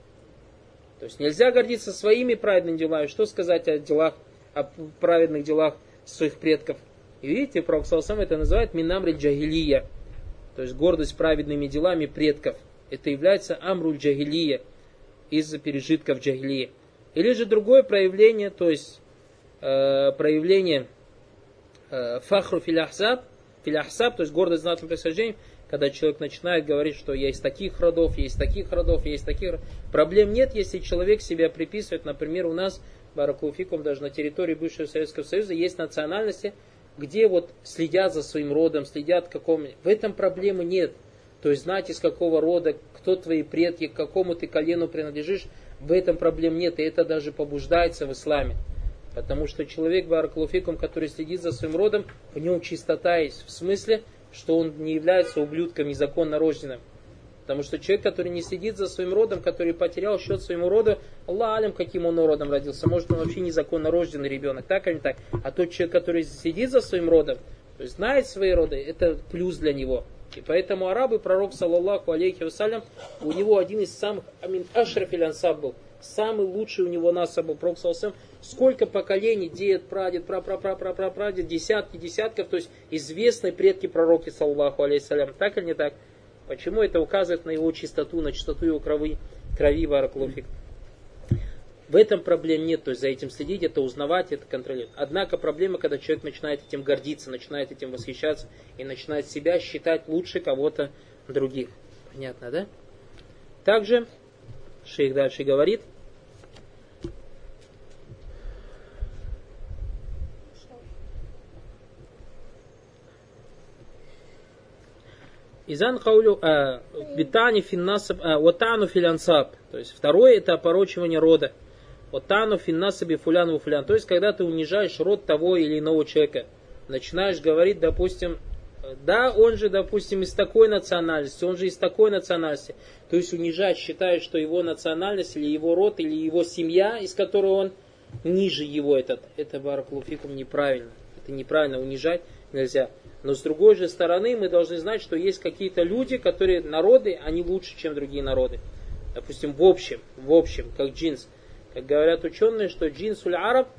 То есть, нельзя гордиться своими праведными делами. Что сказать о делах, о праведных делах своих предков? И видите, Пророк сам это называет минамриль джагилия. То есть, гордость праведными делами предков. Это является амруль джагилия из пережитков джагилии. Или же другое проявление, то есть э, проявление Э, фахру филяхсаб, филяхсаб, то есть гордость знатным происхождением, когда человек начинает говорить, что я из таких родов, я из таких родов, я из таких Проблем нет, если человек себя приписывает, например, у нас, Баракулфикум, даже на территории бывшего Советского Союза есть национальности, где вот следят за своим родом, следят каком... В этом проблемы нет. То есть знать из какого рода, кто твои предки, к какому ты колену принадлежишь, в этом проблем нет. И это даже побуждается в исламе. Потому что человек, баракулуфикум, который следит за своим родом, в нем чистота есть. В смысле, что он не является ублюдком незаконно рожденным. Потому что человек, который не следит за своим родом, который потерял счет своему роду, Аллах алим, каким он родом родился. Может, он вообще незаконно рожденный ребенок, так или не так. А тот человек, который следит за своим родом, то есть знает свои роды, это плюс для него. И поэтому арабы, пророк, саллаллаху алейхи вассалям, у него один из самых, амин, ашрафиль был, самый лучший у него насаб, Пророк сколько поколений, дед, прадед, пра пра пра пра пра прадед, десятки, десятков, то есть известные предки пророки, саллаху алейхиссалям. Так или не так? Почему это указывает на его чистоту, на чистоту его крови, крови Бараклуфик? В этом проблем нет, то есть за этим следить, это узнавать, это контролировать. Однако проблема, когда человек начинает этим гордиться, начинает этим восхищаться и начинает себя считать лучше кого-то других. Понятно, да? Также шейх дальше говорит, Изан хаулю битани финнасаб ватану филянсаб. То есть второе это опорочивание рода. Отану финнасаби фулян фулян. То есть, когда ты унижаешь род того или иного человека, начинаешь говорить, допустим, да, он же, допустим, из такой национальности, он же из такой национальности. То есть унижать, считая, что его национальность или его род или его семья, из которой он ниже его этот, это баракулуфикум неправильно. Это неправильно унижать нельзя. Но с другой же стороны, мы должны знать, что есть какие-то люди, которые народы, они лучше, чем другие народы. Допустим, в общем, в общем, как джинс. Как говорят ученые, что джинсуль араб,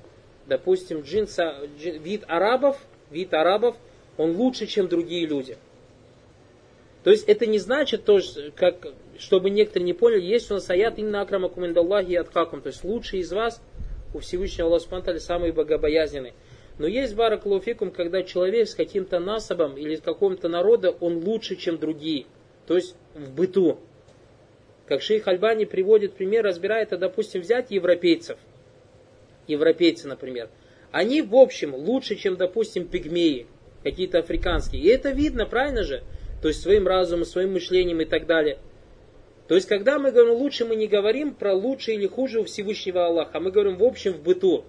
допустим, джинса, джин, вид арабов, вид арабов, он лучше, чем другие люди. То есть это не значит, то, как, чтобы некоторые не поняли, есть у нас аят инна акрама куминдаллахи аткакум, то есть лучший из вас у Всевышнего Аллаха Субтитры самый богобоязненный. Но есть баракулуфикум, когда человек с каким-то насобом или с какого-то народа, он лучше, чем другие. То есть в быту. Как шейх Альбани приводит пример, разбирает, это, допустим, взять европейцев. Европейцы, например. Они, в общем, лучше, чем, допустим, пигмеи, какие-то африканские. И это видно, правильно же? То есть своим разумом, своим мышлением и так далее. То есть, когда мы говорим лучше, мы не говорим про лучше или хуже у Всевышнего Аллаха, а мы говорим в общем в быту.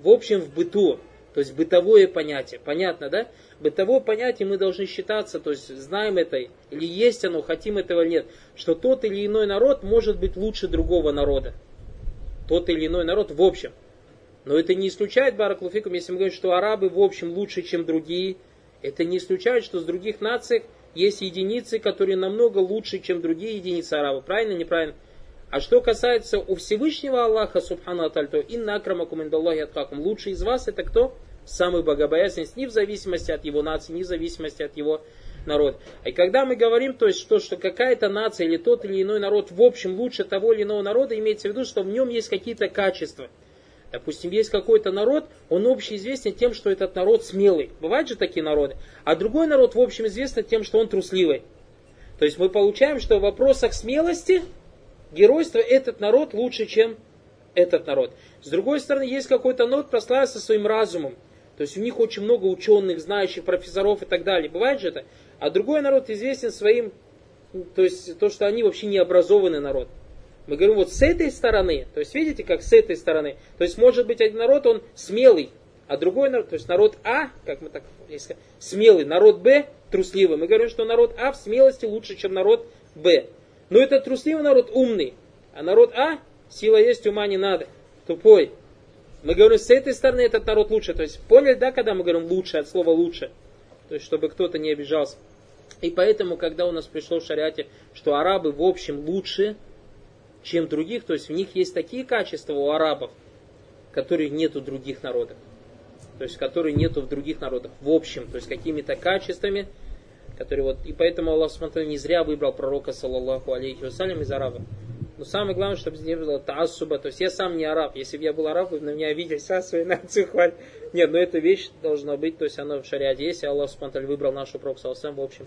В общем в быту. То есть бытовое понятие. Понятно, да? Бытовое понятие мы должны считаться, то есть знаем это, или есть оно, хотим этого или нет, что тот или иной народ может быть лучше другого народа. Тот или иной народ в общем. Но это не исключает, Бараклуфикум, если мы говорим, что арабы в общем лучше, чем другие, это не исключает, что с других наций есть единицы, которые намного лучше, чем другие единицы арабов. Правильно, неправильно? А что касается у Всевышнего Аллаха, Субхану Аталь, то инна акрамакум индаллахи. Лучший из вас это кто? Самый богобоязненный, не в зависимости от его нации, не в зависимости от его народа. И когда мы говорим, то есть, что, что какая-то нация или тот или иной народ в общем лучше того или иного народа, имеется в виду, что в нем есть какие-то качества. Допустим, есть какой-то народ, он общеизвестен тем, что этот народ смелый. Бывают же такие народы. А другой народ, в общем, известен тем, что он трусливый. То есть мы получаем, что в вопросах смелости, геройства этот народ лучше, чем этот народ. С другой стороны, есть какой-то народ, прославился своим разумом. То есть у них очень много ученых, знающих, профессоров и так далее. Бывает же это. А другой народ известен своим, то есть то, что они вообще не образованный народ. Мы говорим вот с этой стороны, то есть видите, как с этой стороны. То есть может быть один народ, он смелый, а другой народ, то есть народ А, как мы так сказать, смелый, народ Б трусливый. Мы говорим, что народ А в смелости лучше, чем народ Б. Но это трусливый народ умный, а народ А сила есть, ума не надо, тупой. Мы говорим, с этой стороны этот народ лучше. То есть поняли, да, когда мы говорим лучше, от слова лучше? То есть, чтобы кто-то не обижался. И поэтому, когда у нас пришло в шариате, что арабы в общем лучше, чем других, то есть в них есть такие качества у арабов, которые нет у других народов. То есть, которые нету в других народах. В общем, то есть какими-то качествами, которые вот... И поэтому Аллах смотрел, не зря выбрал пророка, саллаллаху алейхи вассалям, из арабов. Но самое главное, чтобы не было таасуба. То есть я сам не араб. Если бы я был араб, вы на меня видели вся свою нацию хвалить. Нет, но эта вещь должна быть, то есть она в шариате есть, Аллах Субтитры выбрал нашу пророк в общем,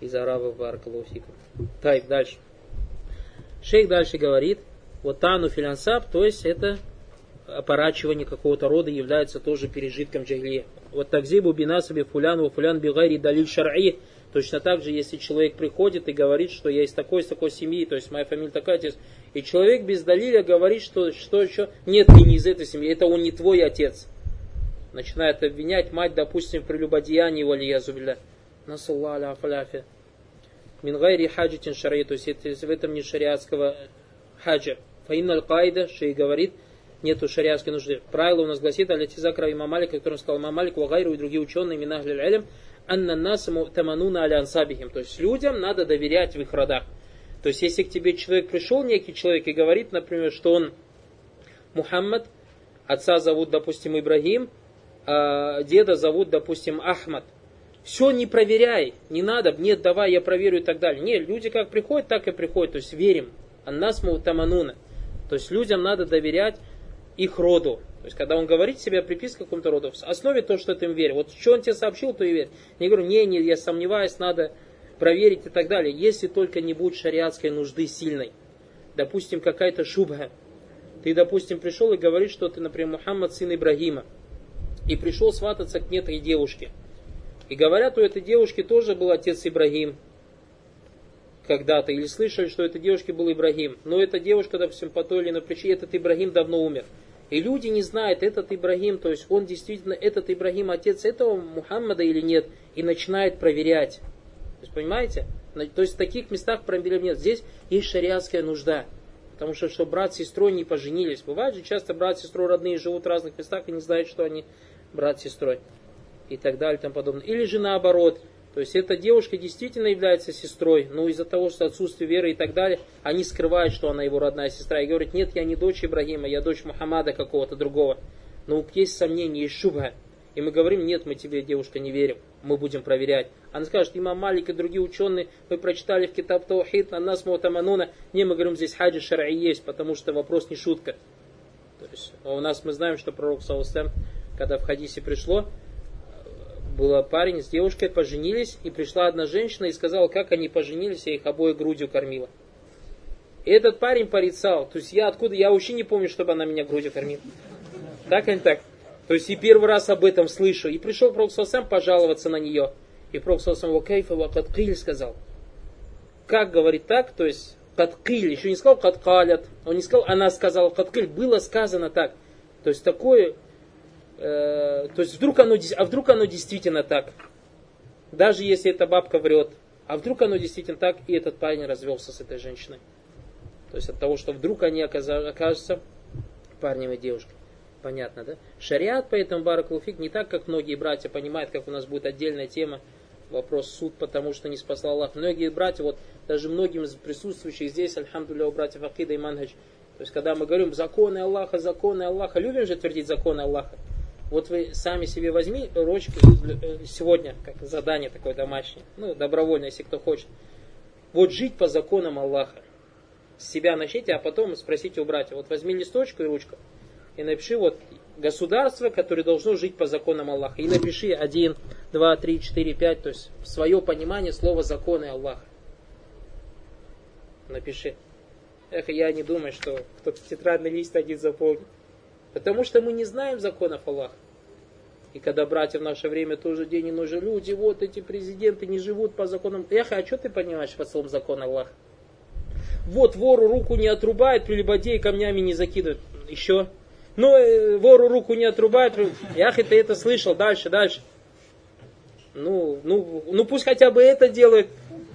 из арабов Баракалуфика. Так, дальше. Шейх дальше говорит, вот тану филансаб, то есть это опорачивание какого-то рода является тоже пережитком джахилия. Вот такзибу бинасаби фулян, фулян бигайри далиль шар'и, Точно так же, если человек приходит и говорит, что я из такой, из такой семьи, то есть моя фамилия такая, отец, и человек без далиля говорит, что, что еще, нет, ты не из этой семьи, это он не твой отец. Начинает обвинять мать, допустим, в прелюбодеянии, валиязубля. Насалла афаляфи. Мингайри хаджитин шари, то есть в этом не шариатского хаджа. Фаин аль-Каида, шей говорит, нету шариатской нужды. Правило у нас гласит, аля-тизакра имам Малик, который сказал имам Малик, вагайру и другие ученые, минахлиль алям, анна нас тамануна аля ансабихим. То есть людям надо доверять в их родах. То есть, если к тебе человек пришел, некий человек, и говорит, например, что он Мухаммад, отца зовут, допустим, Ибрагим, а деда зовут, допустим, Ахмад. Все не проверяй, не надо, нет, давай, я проверю и так далее. Нет, люди как приходят, так и приходят, то есть верим. Аннас тамануна. То есть людям надо доверять их роду. То есть, когда он говорит себе приписка к какому-то роду, в основе то, что ты им веришь. Вот что он тебе сообщил, то и верь. Не говорю, не, не, я сомневаюсь, надо проверить и так далее. Если только не будет шариатской нужды сильной. Допустим, какая-то шубха. Ты, допустим, пришел и говоришь, что ты, например, Мухаммад, сын Ибрагима. И пришел свататься к некой девушке. И говорят, у этой девушки тоже был отец Ибрагим когда-то. Или слышали, что у этой девушки был Ибрагим. Но эта девушка, допустим, по той или иной причине, этот Ибрагим давно умер. И люди не знают, этот Ибрагим, то есть он действительно, этот Ибрагим отец этого Мухаммада или нет, и начинает проверять. То есть, понимаете? То есть в таких местах проблем нет. Здесь есть шариатская нужда. Потому что, что брат с сестрой не поженились. Бывает же часто брат с сестрой родные живут в разных местах и не знают, что они брат с сестрой. И так далее и тому подобное. Или же наоборот. То есть эта девушка действительно является сестрой, но из-за того, что отсутствие веры и так далее, они скрывают, что она его родная сестра. И говорят, нет, я не дочь Ибрагима, я дочь Мухаммада какого-то другого. Но есть сомнения, есть шубха. И мы говорим, нет, мы тебе, девушка, не верим. Мы будем проверять. Она скажет, имам Малик и другие ученые, мы прочитали в Китаб Таухид, на нас Мутамануна. Не, мы говорим, здесь хаджи шараи есть, потому что вопрос не шутка. То есть, а у нас мы знаем, что пророк Саусам, когда в хадисе пришло, был парень с девушкой, поженились, и пришла одна женщина и сказала, как они поженились, я их обоих грудью кормила. И этот парень порицал, то есть я откуда, я вообще не помню, чтобы она меня грудью кормила. Так или так? То есть и первый раз об этом слышу. И пришел Пророк сам пожаловаться на нее. И Пророк Сам вакайфа вакаткиль сказал. Как говорит так, то есть каткиль, еще не сказал каткалят, он не сказал, она сказала каткиль, было сказано так. То есть такое, э, то есть вдруг оно, а вдруг оно действительно так. Даже если эта бабка врет, а вдруг оно действительно так, и этот парень развелся с этой женщиной. То есть от того, что вдруг они окажутся парнем и девушкой. Понятно, да? Шариат, поэтому Баракулуфик не так, как многие братья понимают, как у нас будет отдельная тема, вопрос суд, потому что не спасла Аллах. Многие братья, вот даже многим из присутствующих здесь, альхамдулля, у братьев Акида и Манхадж, то есть когда мы говорим законы Аллаха, законы Аллаха, любим же твердить законы Аллаха. Вот вы сами себе возьми ручки э, сегодня, как задание такое домашнее, ну, добровольно, если кто хочет. Вот жить по законам Аллаха. С себя начните, а потом спросите у братья. Вот возьми листочку и ручку и напиши вот государство, которое должно жить по законам Аллаха. И напиши один, два, три, четыре, пять, то есть свое понимание слова законы Аллаха. Напиши. Эх, я не думаю, что кто-то тетрадный лист один заполнит. Потому что мы не знаем законов Аллаха. И когда братья в наше время тоже день и ночь, люди, вот эти президенты не живут по законам. Эх, а что ты понимаешь под словом закон Аллаха? Вот вору руку не отрубает, прелюбодей камнями не закидывает. Еще ну, э, вору руку не отрубают. Яхи, ты это слышал. Дальше, дальше. Ну, ну, ну пусть хотя бы это делают.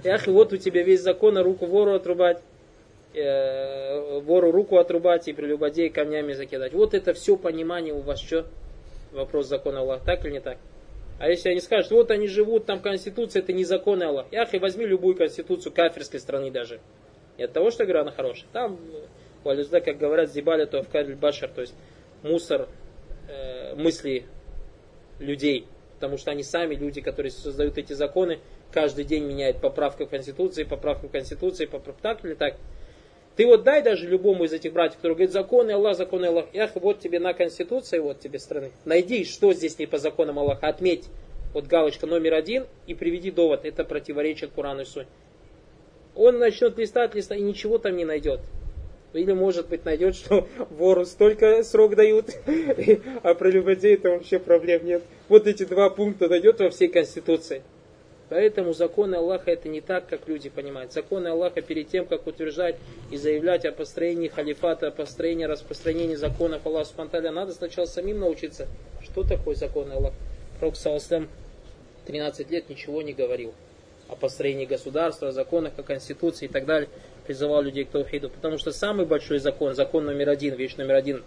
Яхи, вот у тебя весь закон, а руку вору отрубать. Э, вору руку отрубать и прелюбодей камнями закидать. Вот это все понимание у вас что? Вопрос закона Аллаха. Так или не так? А если они скажут, вот они живут, там конституция, это не законы Аллах. Яхи, возьми любую конституцию кафирской страны даже. Не от того, что игра она хорошая. Там Валюзда, как говорят, зибаля то в башар, то есть мусор э, мысли людей. Потому что они сами, люди, которые создают эти законы, каждый день меняют поправку в Конституции, поправку в Конституции, поправку так или так. Ты вот дай даже любому из этих братьев, который говорит, законы Аллах, законы Аллах. Ях, вот тебе на Конституции, вот тебе страны. Найди, что здесь не по законам Аллаха. Отметь, вот галочка номер один и приведи довод. Это противоречит Курану и Сунь. Он начнет листать, листать и ничего там не найдет. Или, может быть, найдет, что вору столько срок дают, а про людей это вообще проблем нет. Вот эти два пункта дойдет во всей Конституции. Поэтому законы Аллаха это не так, как люди понимают. Законы Аллаха перед тем, как утверждать и заявлять о построении халифата, о построении, распространении законов Аллаха Субтитры, надо сначала самим научиться, что такое законы Аллаха. Пророк Саласлам 13 лет ничего не говорил о построении государства, о законах, о конституции и так далее призывал людей к таухиду, потому что самый большой закон, закон номер один, вещь номер один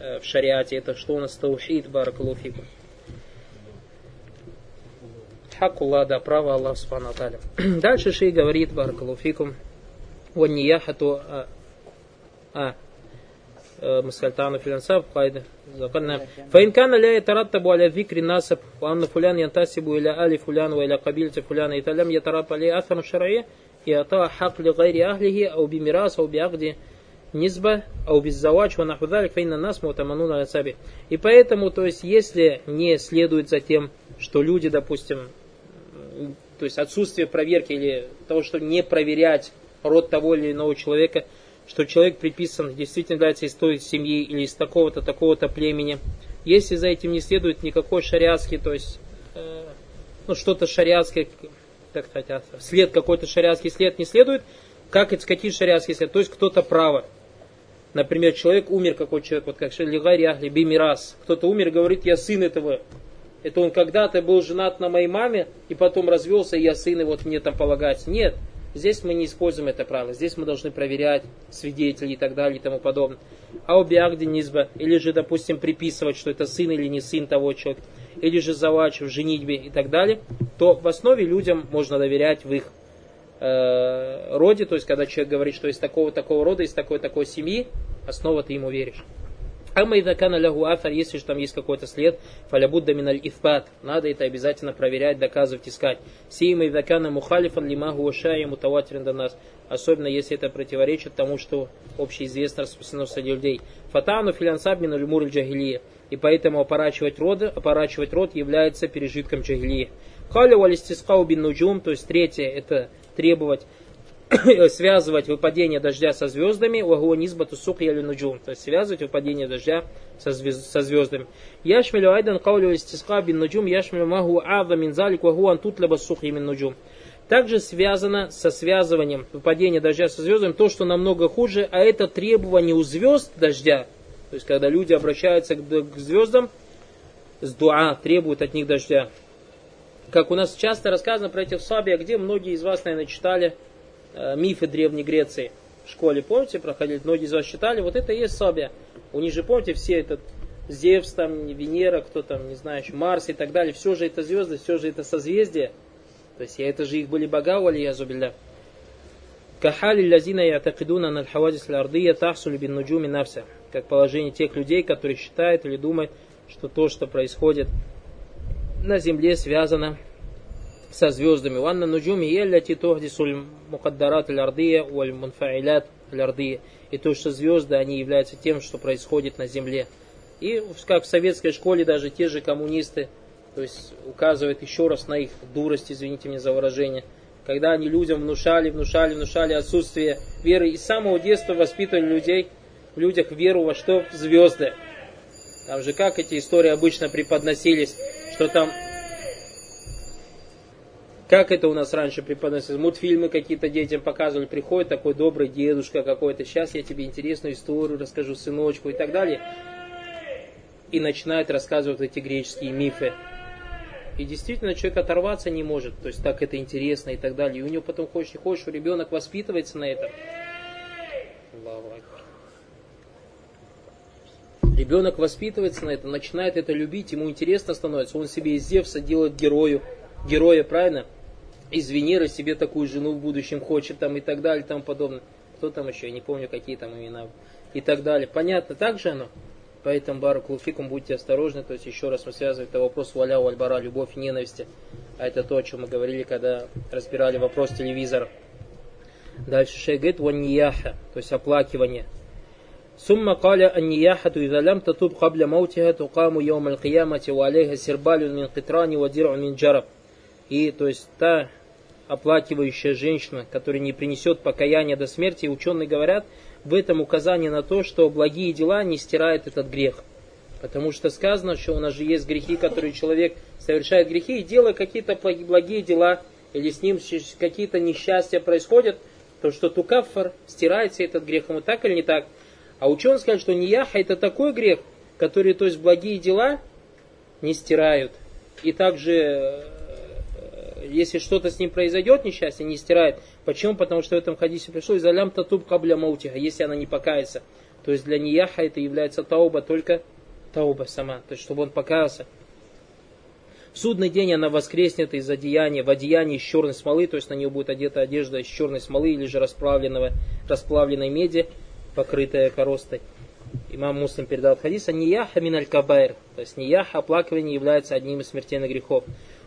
э, в шариате, это что у нас таухид, баракалуфику. Хакулла, да, право Аллах Субхану Дальше Шей говорит, баракалуфикум, والنياحة آه, آه مسألتان في الأنساب قاعدة ذكرنا فإن كان لا يترتب على ذكر الناسب وأن فلان ينتسب إلى آل فلان وإلى قبيلة فلان إذا لم يترتب عليه أثر شرعي يعطى حق لغير أهله أو بميراث أو بعقد низба, а беззавач, ва наху далик, фейна нас мутаману на саби. И поэтому, то есть, если не следует за тем, что люди, допустим, то есть отсутствие проверки или того, что не проверять род того или иного человека, что человек приписан, действительно является из той семьи или из такого-то, такого-то племени. Если за этим не следует никакой шариатский, то есть э, ну, что-то шариатское, так сказать, след какой-то шариатский след не следует, как это, какие шариатские след, то есть кто-то право. Например, человек умер, какой человек, вот как Шалигари Ахли Бимирас. Кто-то умер, говорит, я сын этого. Это он когда-то был женат на моей маме, и потом развелся, и я сын, и вот мне там полагается. Нет, здесь мы не используем это правило. Здесь мы должны проверять свидетелей и так далее и тому подобное. А у Биагди Низба, или же, допустим, приписывать, что это сын или не сын того человека, или же завач в женитьбе и так далее, то в основе людям можно доверять в их э, роде, то есть когда человек говорит, что из такого-такого рода, из такой-такой семьи, основа ты ему веришь. Ама идакана лягу автор, если же там есть какой-то след, фалябудда миналь ифбат, надо это обязательно проверять, доказывать, искать. Сима идакана мухалифан лимаху ушая мутаватирин до нас, особенно если это противоречит тому, что общеизвестно распространено среди людей. Фатану филансаб миналь мур джагилия, и поэтому опорачивать род, опорачивать род является пережитком джагилии. Халя валистискау бин нуджум, то есть третье, это требовать связывать выпадение дождя со звездами, вагуа низбату сухья нуджум, то есть связывать выпадение дождя со, звезд, со звездами. Яшмилю айдан каулю истиска бин нуджум, яшмилю магу ава мин залик, вагуан тутлаба сухья мин нуджум. Также связано со связыванием выпадения дождя со звездами то, что намного хуже, а это требование у звезд дождя. То есть, когда люди обращаются к, к звездам с дуа, требуют от них дождя. Как у нас часто рассказано про этих саби, где многие из вас, наверное, читали мифы Древней Греции в школе, помните, проходили, многие из вас читали, вот это и есть Сабия. У них же, помните, все этот Зевс, там, Венера, кто там, не знаю, еще Марс и так далее, все же это звезды, все же это созвездия. То есть, это же их были бога, вали язубилля. Кахали лязина ятакидуна над хавадис лардия тахсуль бин нуджуми нався. Как положение тех людей, которые считают или думают, что то, что происходит на земле, связано со звездами. Ванна нуджуми елляти тохдисуль мукаддарат аль-ардия уаль мунфаилят аль-ардия. И то, что звезды, они являются тем, что происходит на земле. И как в советской школе даже те же коммунисты, то есть указывают еще раз на их дурость, извините меня за выражение, когда они людям внушали, внушали, внушали отсутствие веры и с самого детства воспитывали людей, в людях веру во что? В звезды. Там же как эти истории обычно преподносились, что там как это у нас раньше преподносилось? Мультфильмы какие-то детям показывали, приходит такой добрый дедушка какой-то, сейчас я тебе интересную историю расскажу, сыночку и так далее. И начинает рассказывать эти греческие мифы. И действительно человек оторваться не может, то есть так это интересно и так далее. И у него потом хочешь не хочешь, ребенок воспитывается на этом. Ребенок воспитывается на этом, начинает это любить, ему интересно становится, он себе из Зевса делает герою, героя, правильно? из Венеры себе такую жену в будущем хочет там и так далее, там подобное. Кто там еще, я не помню, какие там имена и так далее. Понятно, так же оно? Поэтому, Бару Клуфикум, будьте осторожны. То есть, еще раз мы связываем это вопрос валя у Альбара, любовь и ненависть. А это то, о чем мы говорили, когда разбирали вопрос телевизора. Дальше шейх говорит, ваньяха, то есть оплакивание. Сумма каля аньяхату изалям татуб хабля маутиха тукаму йом аль-киямати ва алейха сирбалю мин китрани ва диру мин джараб. И то есть та оплакивающая женщина, которая не принесет покаяния до смерти, ученые говорят, в этом указание на то, что благие дела не стирают этот грех. Потому что сказано, что у нас же есть грехи, которые человек совершает грехи, и делая какие-то благие дела, или с ним какие-то несчастья происходят, то что тукаффар стирается этот грех. Ему так или не так? А ученые сказали, что нияха это такой грех, который, то есть благие дела не стирают. И также если что-то с ним произойдет, несчастье, не стирает. Почему? Потому что в этом хадисе пришло из алям татуб кабля маутиха, если она не покается. То есть для нияха это является тауба, только тауба сама, то есть чтобы он покаялся. В судный день она воскреснет из одеяния, в одеянии из черной смолы, то есть на нее будет одета одежда из черной смолы или же расплавленного, расплавленной меди, покрытая коростой. Имам Муслим передал хадис, а нияха мин кабайр, то есть нияха, оплакивание является одним из смертельных грехов.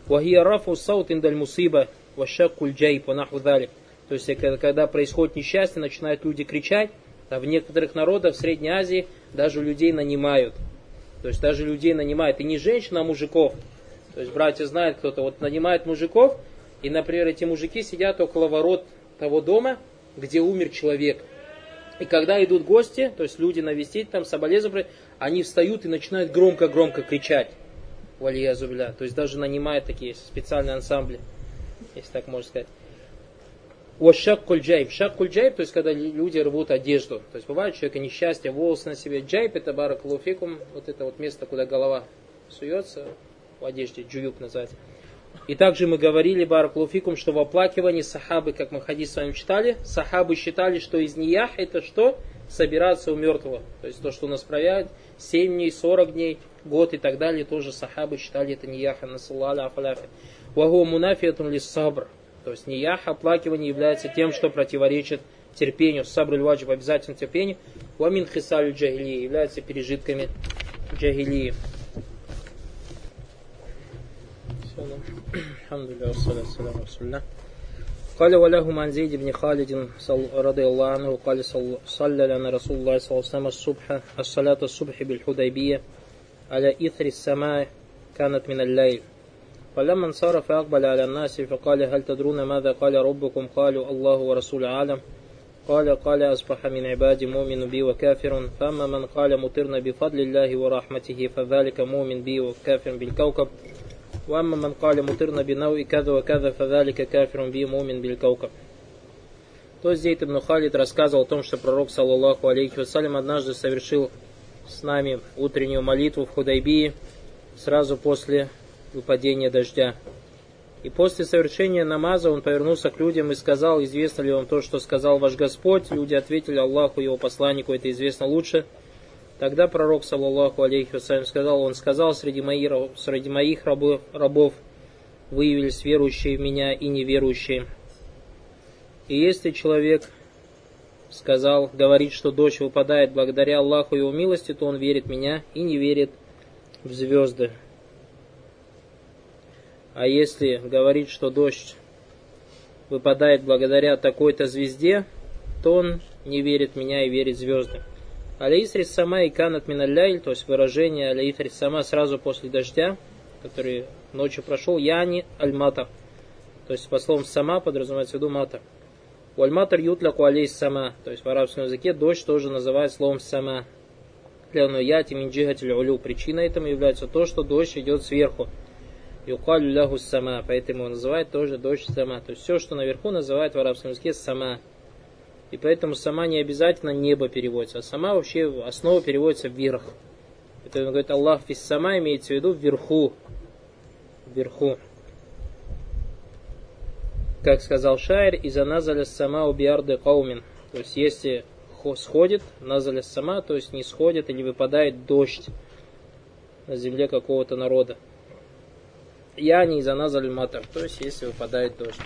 Вахия рафу саут индаль мусиба, вашакуль То есть, когда происходит несчастье, начинают люди кричать, а в некоторых народах в Средней Азии даже людей нанимают. То есть даже людей нанимают. И не женщин, а мужиков. То есть братья знают кто-то, вот нанимает мужиков, и, например, эти мужики сидят около ворот того дома, где умер человек. И когда идут гости, то есть люди навестить, там соболезнования, они встают и начинают громко-громко кричать. Валия зубля. То есть даже нанимают такие специальные ансамбли, если так можно сказать. Шак джайб. Шак джайб, то есть когда люди рвут одежду. То есть бывает у человека несчастье, волосы на себе. Джайб это баракалуфикум, вот это вот место, куда голова суется в одежде, джуюб называется. И также мы говорили, баракалуфикум, что в оплакивании сахабы, как мы хадис с вами читали, сахабы считали, что из ниях это что? Собираться у мертвого. То есть то, что у нас проявляет 7 дней, 40 дней, год и так далее, тоже сахабы считали это нияха, насаллаля афаляфи. Вагу мунафиятун ли сабр. То есть ниях, оплакивание является тем, что противоречит терпению. Сабруль ваджиб обязательно терпению. Вамин хисалю джагилии является пережитками джагилии. الحمد لله والصلاة والسلام على رسول الله قال ولهم عن زيد بن خالد رضي الله عنه قال صلى لنا رسول الله صلى الله عليه وسلم الصبح الصلاة الصبح بالحديبية على إثر السماء كانت من الليل فلما انصرف أقبل على الناس فقال هل تدرون ماذا قال ربكم قالوا الله ورسول عالم قال قال أصبح من عبادي مؤمن بي وكافر فأما من قال مطرنا بفضل الله ورحمته فذلك مؤمن بي وكافر بالكوكب وأما من قال مطرنا بنوء كذا وكذا فذلك كافر بي مؤمن بالكوكب То Зейд ибн Халид рассказывал о том, что пророк, саллаллаху алейхи вассалям, однажды совершил с нами утреннюю молитву в Худайбии сразу после выпадения дождя. И после совершения намаза он повернулся к людям и сказал, известно ли вам то, что сказал ваш Господь? Люди ответили Аллаху и его посланнику, это известно лучше. Тогда пророк, саллаллаху алейхи вассалям, сказал, он сказал, среди моих, среди моих рабов, выявились верующие в меня и неверующие. И если человек сказал, говорит, что дождь выпадает благодаря Аллаху и его милости, то он верит в меня и не верит в звезды. А если говорит, что дождь выпадает благодаря такой-то звезде, то он не верит в меня и верит в звезды. Алейсрис сама и канат миналляйль, то есть выражение алейсрис сама сразу после дождя, который ночью прошел, яни аль-матар. То есть по словам сама подразумевается в виду матар. У аль-матар ютляку алейс сама, то есть в арабском языке дождь тоже называют словом сама. Ляну яти минджигатель улю. Причина этому является то, что дождь идет сверху. Юкалю лягу сама, поэтому называют тоже дождь сама. То есть все, что наверху, называют в арабском языке сама. И поэтому сама не обязательно небо переводится, а сама вообще основа переводится вверх. Это он говорит Аллах фис сама имеется в виду вверху. Вверху. Как сказал Шайр, из-за назаля сама убиарды каумин. То есть если сходит, назаля сама, то есть не сходит или выпадает дождь на земле какого-то народа. Я не за назаль матар, то есть если выпадает дождь.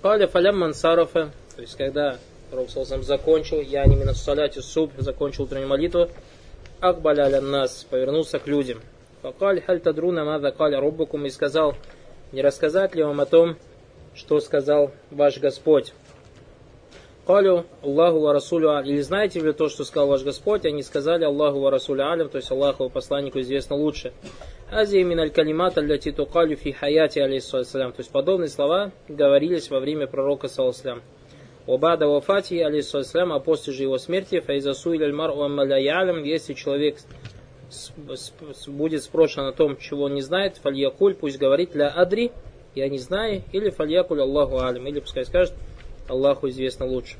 Каля фалям мансарафа, то есть когда Пророк закончил, я не минус саляти суб, закончил утреннюю молитву, акбаля нас, повернулся к людям. Факаль халь тадруна мада каля руббакум и сказал, не рассказать ли вам о том, что сказал ваш Господь? Калю Аллаху ва Расулю Или знаете ли то, что сказал ваш Господь? Они сказали Аллаху ва Расулю Алям, то есть Аллаху посланнику известно лучше. Ази мин аль калимат аль тукалю фи хаяти алейхиссалям. То есть подобные слова говорились во время пророка саллаллаху Обада вафати алейхиссалям, а после же его смерти, файзасу иль мар уаммаляялям, если человек будет спрошен о том, чего он не знает, фальякуль, пусть говорит ля адри, я не знаю, или фальякуль Аллаху алям, или пускай скажет, Аллаху известно лучше.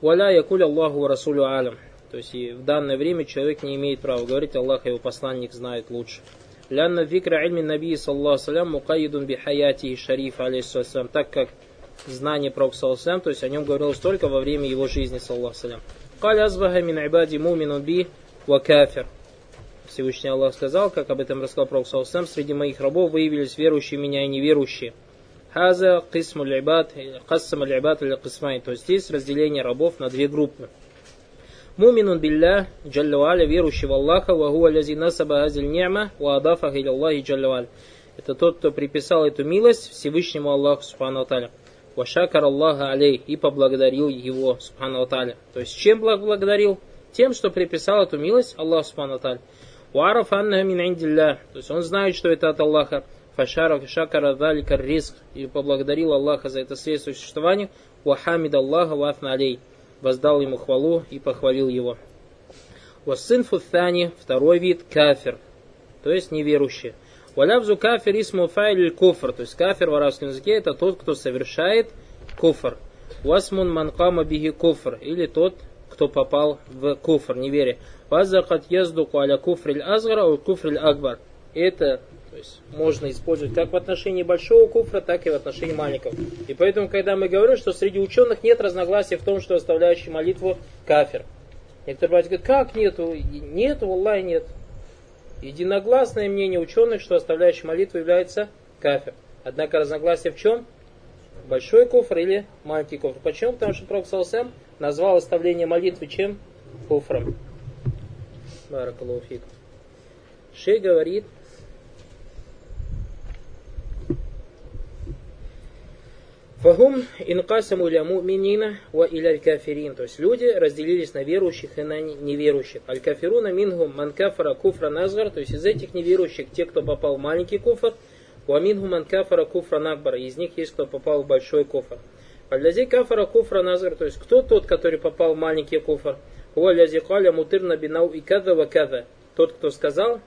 Валя якуль Аллаху расулю алям. То есть и в данное время человек не имеет права говорить, Аллах и его посланник знает лучше. Лянна викра ильми наби саллаху салям мукаидун би хаяти шариф алейхиссалям. Так как знание про саллаху то есть о нем говорилось только во время его жизни саллаху салям. Каль азбаха мин ибади мумину би ва кафир. Всевышний Аллах сказал, как об этом рассказал Пророк Саусам, среди моих рабов выявились верующие меня и неверующие. Хаза кисму л'ибад, кассам л'ибад или кисмай. То есть здесь разделение рабов на две группы. Муминун билля, джалла верующий в Аллаха, ва хуа лязи насаба азиль ни'ма, ва адафах иля Аллахи джалла Это тот, кто приписал эту милость Всевышнему Аллаху, субхану та'аля. Вашакар Аллаха алей и поблагодарил его, субхану та'аля. То есть чем благодарил? Тем, что приписал эту милость Аллаху, субхану та'аля. Уараф анна мин индилля. То есть он знает, что это от Аллаха. Фашара шакара далика риск. И поблагодарил Аллаха за это средство существования. Вахамид Аллаха вафна алей. Воздал ему хвалу и похвалил его. Васын фуthani, второй вид, кафир. То есть неверующий. Валявзу кафир исму файль куфр. То есть кафир в арабском языке это тот, кто совершает куфр. Васмун манкама биги куфр. Или тот, кто попал в куфр, неверие. Фазакат яздуку аля куфриль азгара у куфриль акбар. Это то есть, можно использовать как в отношении большого куфра, так и в отношении маленького. И поэтому, когда мы говорим, что среди ученых нет разногласий в том, что оставляющий молитву кафир. Некоторые братья говорят, как нету? Нету, Аллах нет. Единогласное мнение ученых, что оставляющий молитву является кафир. Однако разногласие в чем? Большой куфр или маленький куфр. Почему? Потому что Пророк назвал оставление молитвы чем? Куфром. Баракалуфик. Шей говорит, Фахум инкасаму иля муминина ва иля кафирин. То есть люди разделились на верующих и на неверующих. Аль кафируна мингум манкафара куфра назгар. То есть из этих неверующих те, кто попал в маленький куфр. Ва мингум манкафара куфра нагбара. Из них есть кто попал в большой куфр. А здесь кафара куфра назгар. То есть кто тот, который попал в маленький куфр? Тот, кто сказал,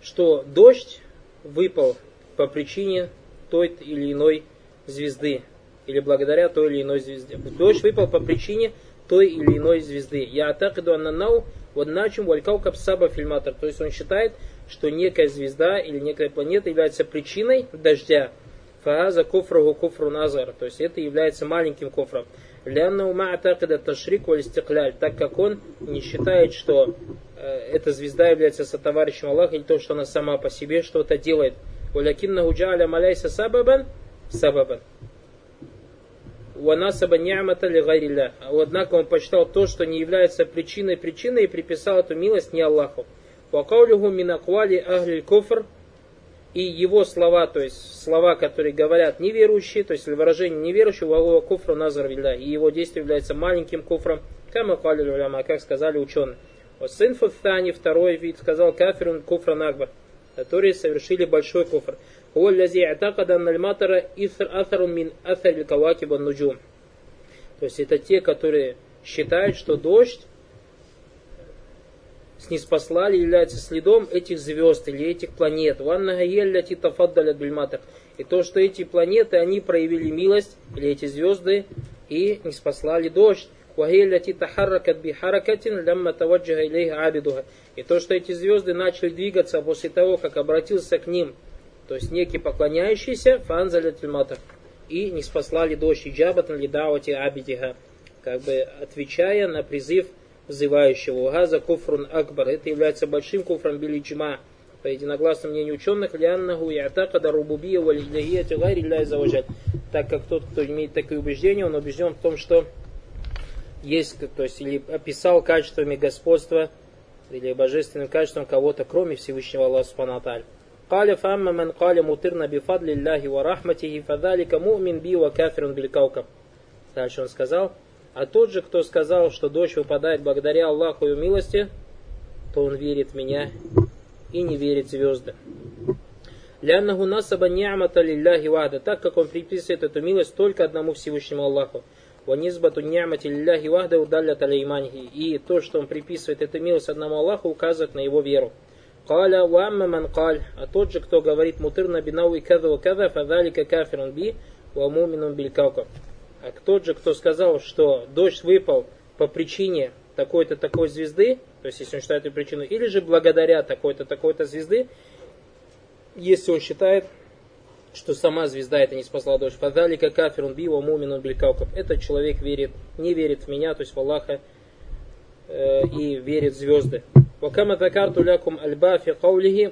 что дождь выпал по причине той или иной звезды, или благодаря той или иной звезде. Дождь выпал по причине той или иной звезды. Я атакиду аннанау вот начем валькау капсаба фильматор. То есть он считает, что некая звезда или некая планета является причиной дождя. Фааза куфраху куфру назар. То есть это является маленьким куфром. Лянна ума атакида ташрик валистикляль. Так как он не считает, что э, эта звезда является сотоварищем Аллаха или то, что она сама по себе что-то делает. Валякинна уджаля маляйса сабабан сабабан. Ванасаба ни'мата ли гайрилля. Однако он почитал то, что не является причиной причиной и приписал эту милость не Аллаху. Вакаулюху минаквали ахлиль кофр и его слова, то есть слова, которые говорят неверующие, то есть выражение неверующего, вагова куфра назар и его действие является маленьким куфром, кама уляма, а как сказали ученые. Сын Фуфтани, второй вид, сказал Каферун куфра нагба, которые совершили большой куфр. То есть это те, которые считают, что дождь снеспослали является следом этих звезд или этих планет. И то, что эти планеты, они проявили милость, или эти звезды, и не спаслали дождь. И то, что эти звезды начали двигаться после того, как обратился к ним то есть некий поклоняющийся, фанзалят матах, и не спаслали дождь иджабатан лидауати абидиха, как бы отвечая на призыв взывающего. Газа куфрун акбар. Это является большим куфром билиджма. По единогласному мнению ученых, ляннаху ятакада рубубия валидляхия гайри ля заважать. Так как тот, кто имеет такое убеждение, он убежден в том, что есть, то есть, или описал качествами господства, или божественным качеством кого-то, кроме Всевышнего Аллаха Субхану قال فأما من قال مطرنا بفضل الله ورحمته فذلك مؤمن بي وكافر بالكوكب. Дальше он сказал, а тот же, кто сказал, что дождь выпадает благодаря Аллаху и милости, то он верит в меня и не верит в звезды. Ляннаху насаба ни'мата лилляхи вахда, так как он приписывает эту милость только одному Всевышнему Аллаху. Ванизбату ни'мати лилляхи вахда удалят алейманихи. И то, что он приписывает эту милость одному Аллаху, указывает на его веру. Каля уамма ман каль, а тот же, кто говорит мутырна бинау и када када, фадалика кафирун би, ва муминун биль А тот же, кто сказал, что дождь выпал по причине такой-то такой звезды, то есть если он считает эту причину, или же благодаря такой-то такой-то звезды, если он считает, что сама звезда это не спасла дождь. Фадалика кафирун би ва муминун биль Этот человек верит, не верит в меня, то есть в Аллаха, э, и верит в звезды. Вакама закарту лякум альба фи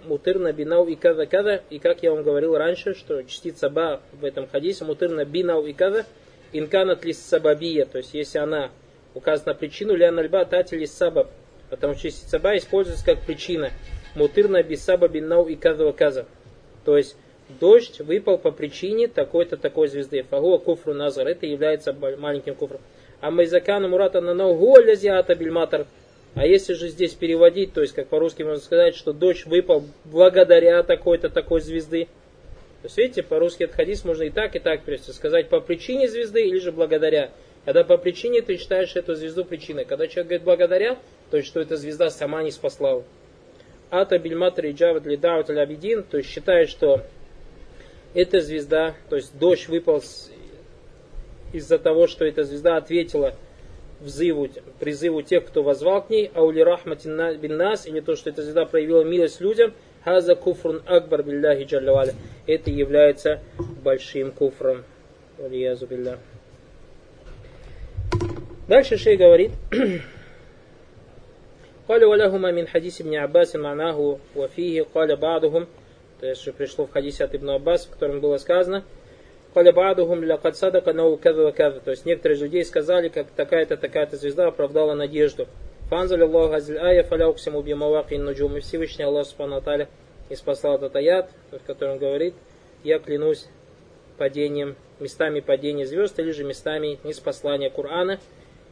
мутырна бинау и када када. И как я вам говорил раньше, что частица ба в этом хадисе мутырна бинау и када инканат лис сабабия. То есть если она указана причину, лян альба тати лис сабаб. Потому что частица ба используется как причина. Мутырна бисаба бинау и када каза. То есть дождь выпал по причине такой-то такой звезды. Фагуа куфру назар. Это является маленьким куфром. А майзакана мурата на нау лязиата бильматар. А если же здесь переводить, то есть как по-русски можно сказать, что дождь выпал благодаря такой-то такой звезды. Есть видите, по-русски этот хадис можно и так, и так перевести. Сказать по причине звезды или же благодаря. Когда по причине ты считаешь эту звезду причиной. Когда человек говорит благодаря, то есть что эта звезда сама не спасла. Ата бильматр и джават лидаут абидин, то есть считает, что эта звезда, то есть дождь выпал из-за того, что эта звезда ответила взыву, призыву тех, кто возвал к ней, аули рахматин бин нас, или то, что эта звезда проявила милость людям, хаза куфрун акбар билляхи джаллаваля. Это является большим куфром. Дальше шей говорит, قال ولهما من حديث ابن عباس معناه وفيه قال بعضهم то есть пришло в хадисе от Ибн Аббас, в котором было сказано, Каля баадухум лякад садака нау кадва кадва. То есть некоторые из людей сказали, как такая-то, такая-то звезда оправдала надежду. Фанзали Аллаху азиль ая фаляуксиму бимаваки нуджум. И Всевышний Аллах Субхану Аталя и спасал этот аят, в котором говорит, я клянусь падением, местами падения звезд, или же местами неспослания Корана,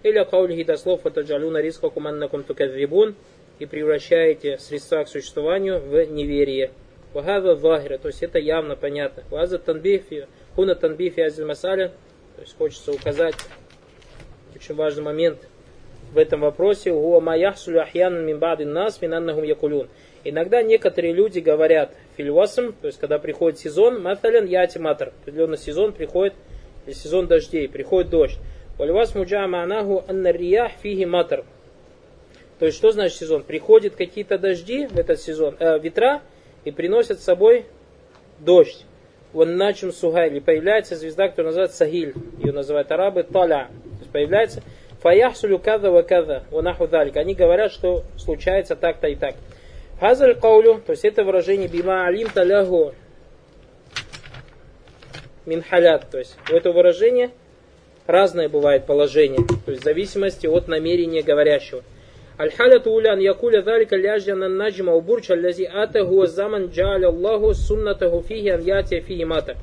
или каулихи до слов фатаджалюна риска куманнакум тукадвибун, и превращаете средства к существованию в неверие. Вагада захира, то есть это явно понятно. Ваза танбифи, Хуна танбифи азиль масаля, то есть хочется указать очень важный момент в этом вопросе. Нас якулюн. Иногда некоторые люди говорят фильвасам, то есть когда приходит сезон, матален яти матр, определенный сезон приходит, сезон дождей, приходит дождь. Вальвас муджа маанаху аннариях фиги матр. То есть что значит сезон? Приходят какие-то дожди в этот сезон, э, ветра, и приносят с собой дождь вон начем сугайли, появляется звезда, которая называется Сагиль, ее называют арабы Таля, то есть появляется Фаяхсулю када ва када, ванаху далик. Они говорят, что случается так-то и так. Хазаль каулю, то есть это выражение бима алим талягу мин халят, то есть у этого выражения разное бывает положение, то есть в зависимости от намерения говорящего. Аль-халяту улян якуля залика ляжьяна наджма убурча лязи атаху заман джаля Аллаху суннатаху фиги ан ятия фиги мата.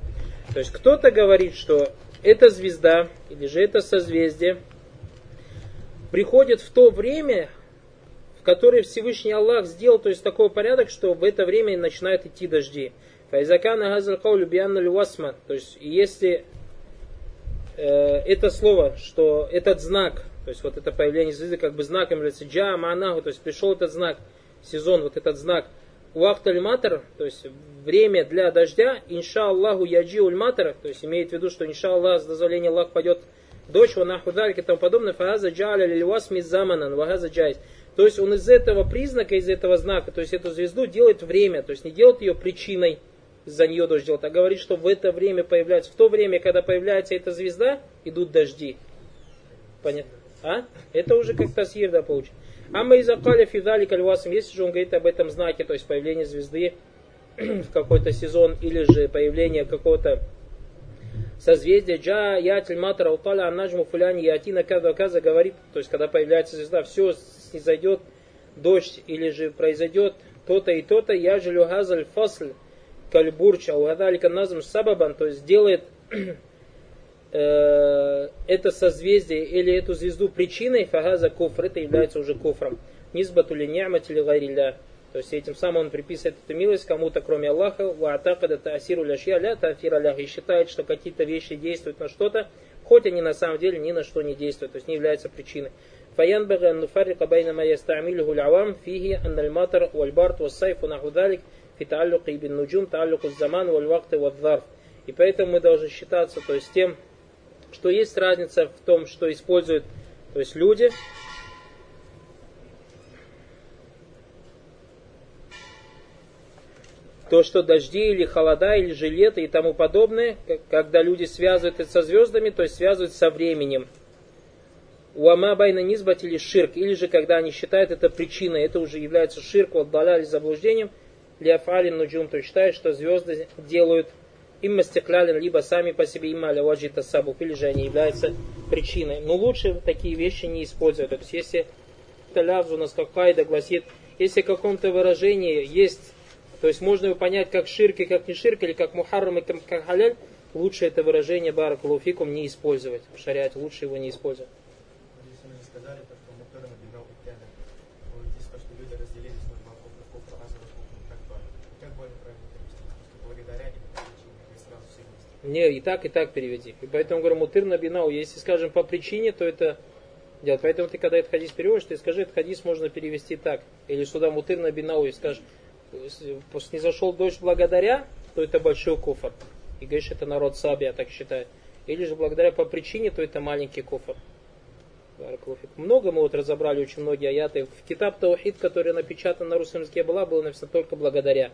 То есть кто-то говорит, что эта звезда, или же это созвездие, приходит в то время, в которое Всевышний Аллах сделал, то есть такой порядок, что в это время начинают идти дожди. Файзакана газал каулю бианна лювасма. То есть если э, это слово, что этот знак, то есть вот это появление звезды как бы знаком является джа манаху, то есть пришел этот знак, сезон, вот этот знак. Уахталь матер, то есть время для дождя, инша Аллаху яджи ульматер, то есть имеет в виду, что инша Аллах с дозволения Аллах пойдет дождь, ванаху и тому подобное, фагаза джаля лилюас мизаманан, вагаза джайс. То есть он из этого признака, из этого знака, то есть эту звезду делает время, то есть не делает ее причиной, из-за нее дождь делать, а говорит, что в это время появляется, в то время, когда появляется эта звезда, идут дожди. Понятно? А? Это уже как тасир, да. А мы из Акаля Фидали Кальвасом, если же он говорит об этом знаке, то есть появление звезды в какой-то сезон, или же появление какого-то созвездия, джа, ятель, матра, уталя, анаджму, фуляни, ятина, каза, каза, говорит, то есть когда появляется звезда, все снизойдет дождь, или же произойдет то-то и то-то, я же газаль фасль, кальбурча, угадалика назм сабабан, то есть делает э, это созвездие или эту звезду причиной, фагаза куфр, это является уже куфром. Низбату ли ни'мати ли гайрилля. То есть этим самым он приписывает эту милость кому-то, кроме Аллаха, ва атакада таасиру ляшья ля тафира лях, и считает, что какие-то вещи действуют на что-то, хоть они на самом деле ни на что не действуют, то есть не являются причиной. فينبغي أن نفرق بين ما يستعمله العوام فيه أن المطر والبرد والصيف ونحو ذلك في تعلق بالنجوم تعلق الزمان والوقت والظرف. И поэтому мы должны считаться то есть тем, что есть разница в том, что используют то есть люди, то, что дожди или холода, или же лето и тому подобное, когда люди связывают это со звездами, то есть связывают со временем. Уама байна низбат или ширк, или же когда они считают это причиной, это уже является ширк, вот даляли заблуждением, Лиафалин нуджум, то считает, что звезды делают им мастеклялин, либо сами по себе им аля ваджита сабук, или же они являются причиной. Но лучше такие вещи не использовать. То есть если талявз у нас как кайда гласит, если в каком-то выражении есть, то есть можно его понять как ширк и как не ширк, или как мухаррам и как халяль, лучше это выражение баракулуфикум не использовать. В шариате лучше его не использовать. Не, и так, и так переведи. И поэтому говорю, мутыр на бинау. Если, скажем, по причине, то это делать. Поэтому ты, когда этот хадис переводишь, ты скажи, этот хадис можно перевести так. Или сюда мутыр на бинау, и скажешь, не зашел дождь благодаря, то это большой куфар. И говоришь, это народ Сабия так считает. Или же благодаря по причине, то это маленький куфар. Много мы вот разобрали, очень многие аяты. В китаб Таухид, который напечатан на русском языке была, было написано только благодаря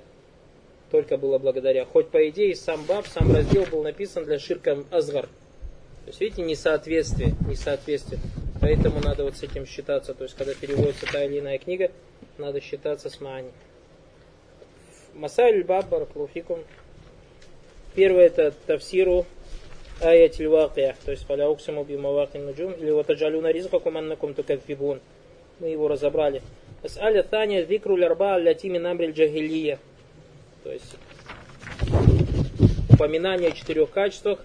только было благодаря. Хоть по идее сам баб, сам раздел был написан для ширка азгар. То есть, видите, несоответствие, несоответствие. Поэтому надо вот с этим считаться. То есть, когда переводится та или иная книга, надо считаться с мани. Масаль баб баракулуфикум. Первое это тавсиру аятиль вакия, то есть фаля уксиму би мавакин наджум, или вот аджалюна ризкакум аннакум тукадфибун. Мы его разобрали. Ас'аля таня викру лярба аллати мин амриль джахилия. То есть упоминание о четырех качествах,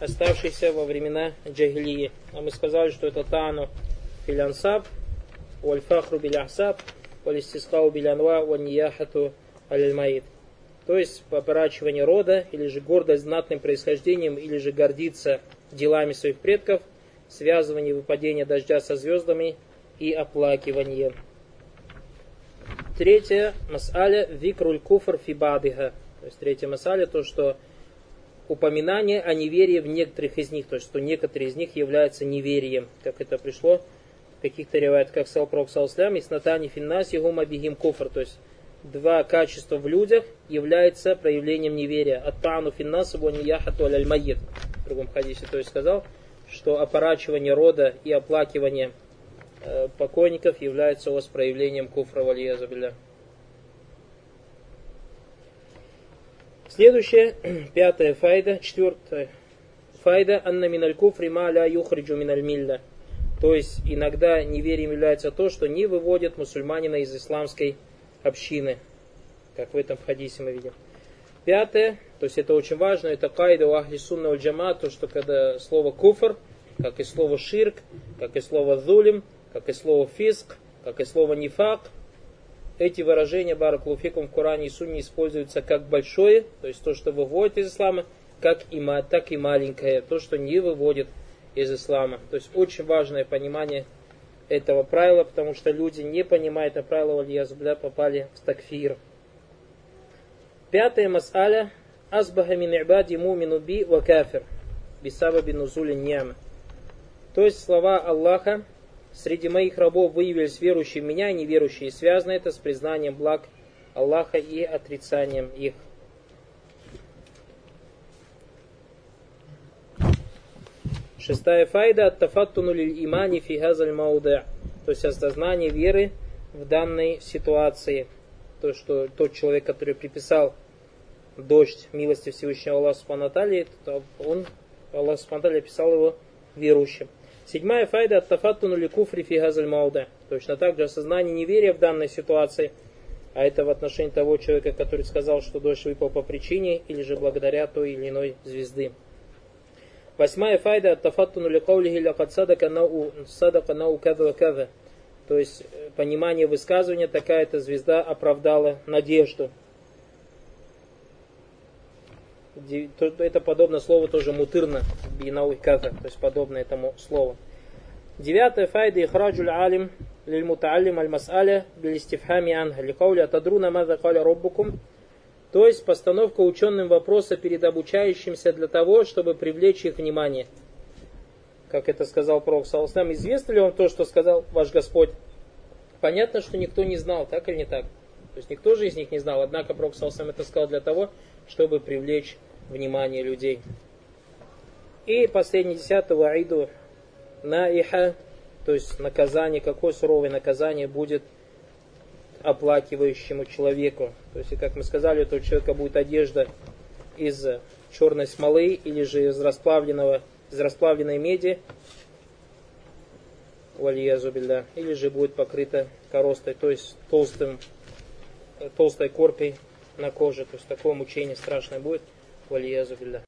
оставшихся во времена джагилии. А мы сказали, что это тану филянсаб, уальфахру биляхсаб, валистискау билянва, ванияхату аль То есть поворачивание рода, или же гордость знатным происхождением, или же гордиться делами своих предков, связывание выпадения дождя со звездами и оплакивание. Третье, масаля викруль куфр фибадиха. То есть третье масаля, то, что упоминание о неверии в некоторых из них, то есть что некоторые из них являются неверием, как это пришло в каких-то ревает, как сказал Пророк Салслям, и снатани финнаси гума бигим куфр, то есть два качества в людях является проявлением неверия. Аттану финнасу ванияхату аль в другом хадисе, то есть сказал, что опорачивание рода и оплакивание Э, покойников является у вас проявлением куфра валиязабиля. Следующая, пятая файда, четвертая файда, анна миналь куфри ма ля юхриджу миналь милля. То есть иногда неверием является то, что не выводит мусульманина из исламской общины, как в этом хадисе мы видим. Пятое, то есть это очень важно, это кайда у ахли сунна джама, то, что когда слово куфр, как и слово ширк, как и слово зулим, как и слово фиск, как и слово нифак. Эти выражения баракулуфикум в Коране и Сунне используются как большое, то есть то, что выводит из ислама, как и, так и маленькое, то, что не выводит из ислама. То есть очень важное понимание этого правила, потому что люди, не понимая это правило, вальязубля, попали в такфир. Пятое масаля. Асбаха мин ибади мумину би ва кафир. Бисаба бин нузули ньяма. То есть слова Аллаха, Среди моих рабов выявились верующие в меня и неверующие. Связано это с признанием благ Аллаха и отрицанием их. Шестая файда от тафаттуну лиль имани фи газаль мауда. То есть осознание веры в данной ситуации. То, что тот человек, который приписал дождь милости Всевышнего Аллаха Субхану он, Аллах Субхану описал его верующим. Седьмая файда от тафаттуну ли куфри фи газаль мауда. Точно так же осознание неверия в данной ситуации, а это в отношении того человека, который сказал, что дождь выпал по причине или же благодаря той или иной звезды. Восьмая файда от тафаттуну ли каулихи лакад садака нау садака нау када када. То есть э, понимание высказывания, такая-то звезда оправдала надежду это подобно слову тоже мутырно, бинауи кафа, то есть подобно этому слову. Девятая файда ихраджуль алим лильмутаалим аль-мас'аля билистифхами анха ликаули атадруна маза роббукум то есть постановка ученым вопроса перед обучающимся для того, чтобы привлечь их внимание. Как это сказал Пророк Саласнам, известно ли вам то, что сказал ваш Господь? Понятно, что никто не знал, так или не так? То есть никто же из них не знал, однако Пророк Саласнам это сказал для того, чтобы привлечь внимание людей. И последний десятый ваиду наиха То есть наказание, какое суровое наказание будет оплакивающему человеку. То есть, как мы сказали, у этого человека будет одежда из черной смолы или же из расплавленного, из расплавленной меди, вальязубилля, или же будет покрыта коростой, то есть толстым, толстой коркой на коже. То есть такое мучение страшное будет, вальязубилля.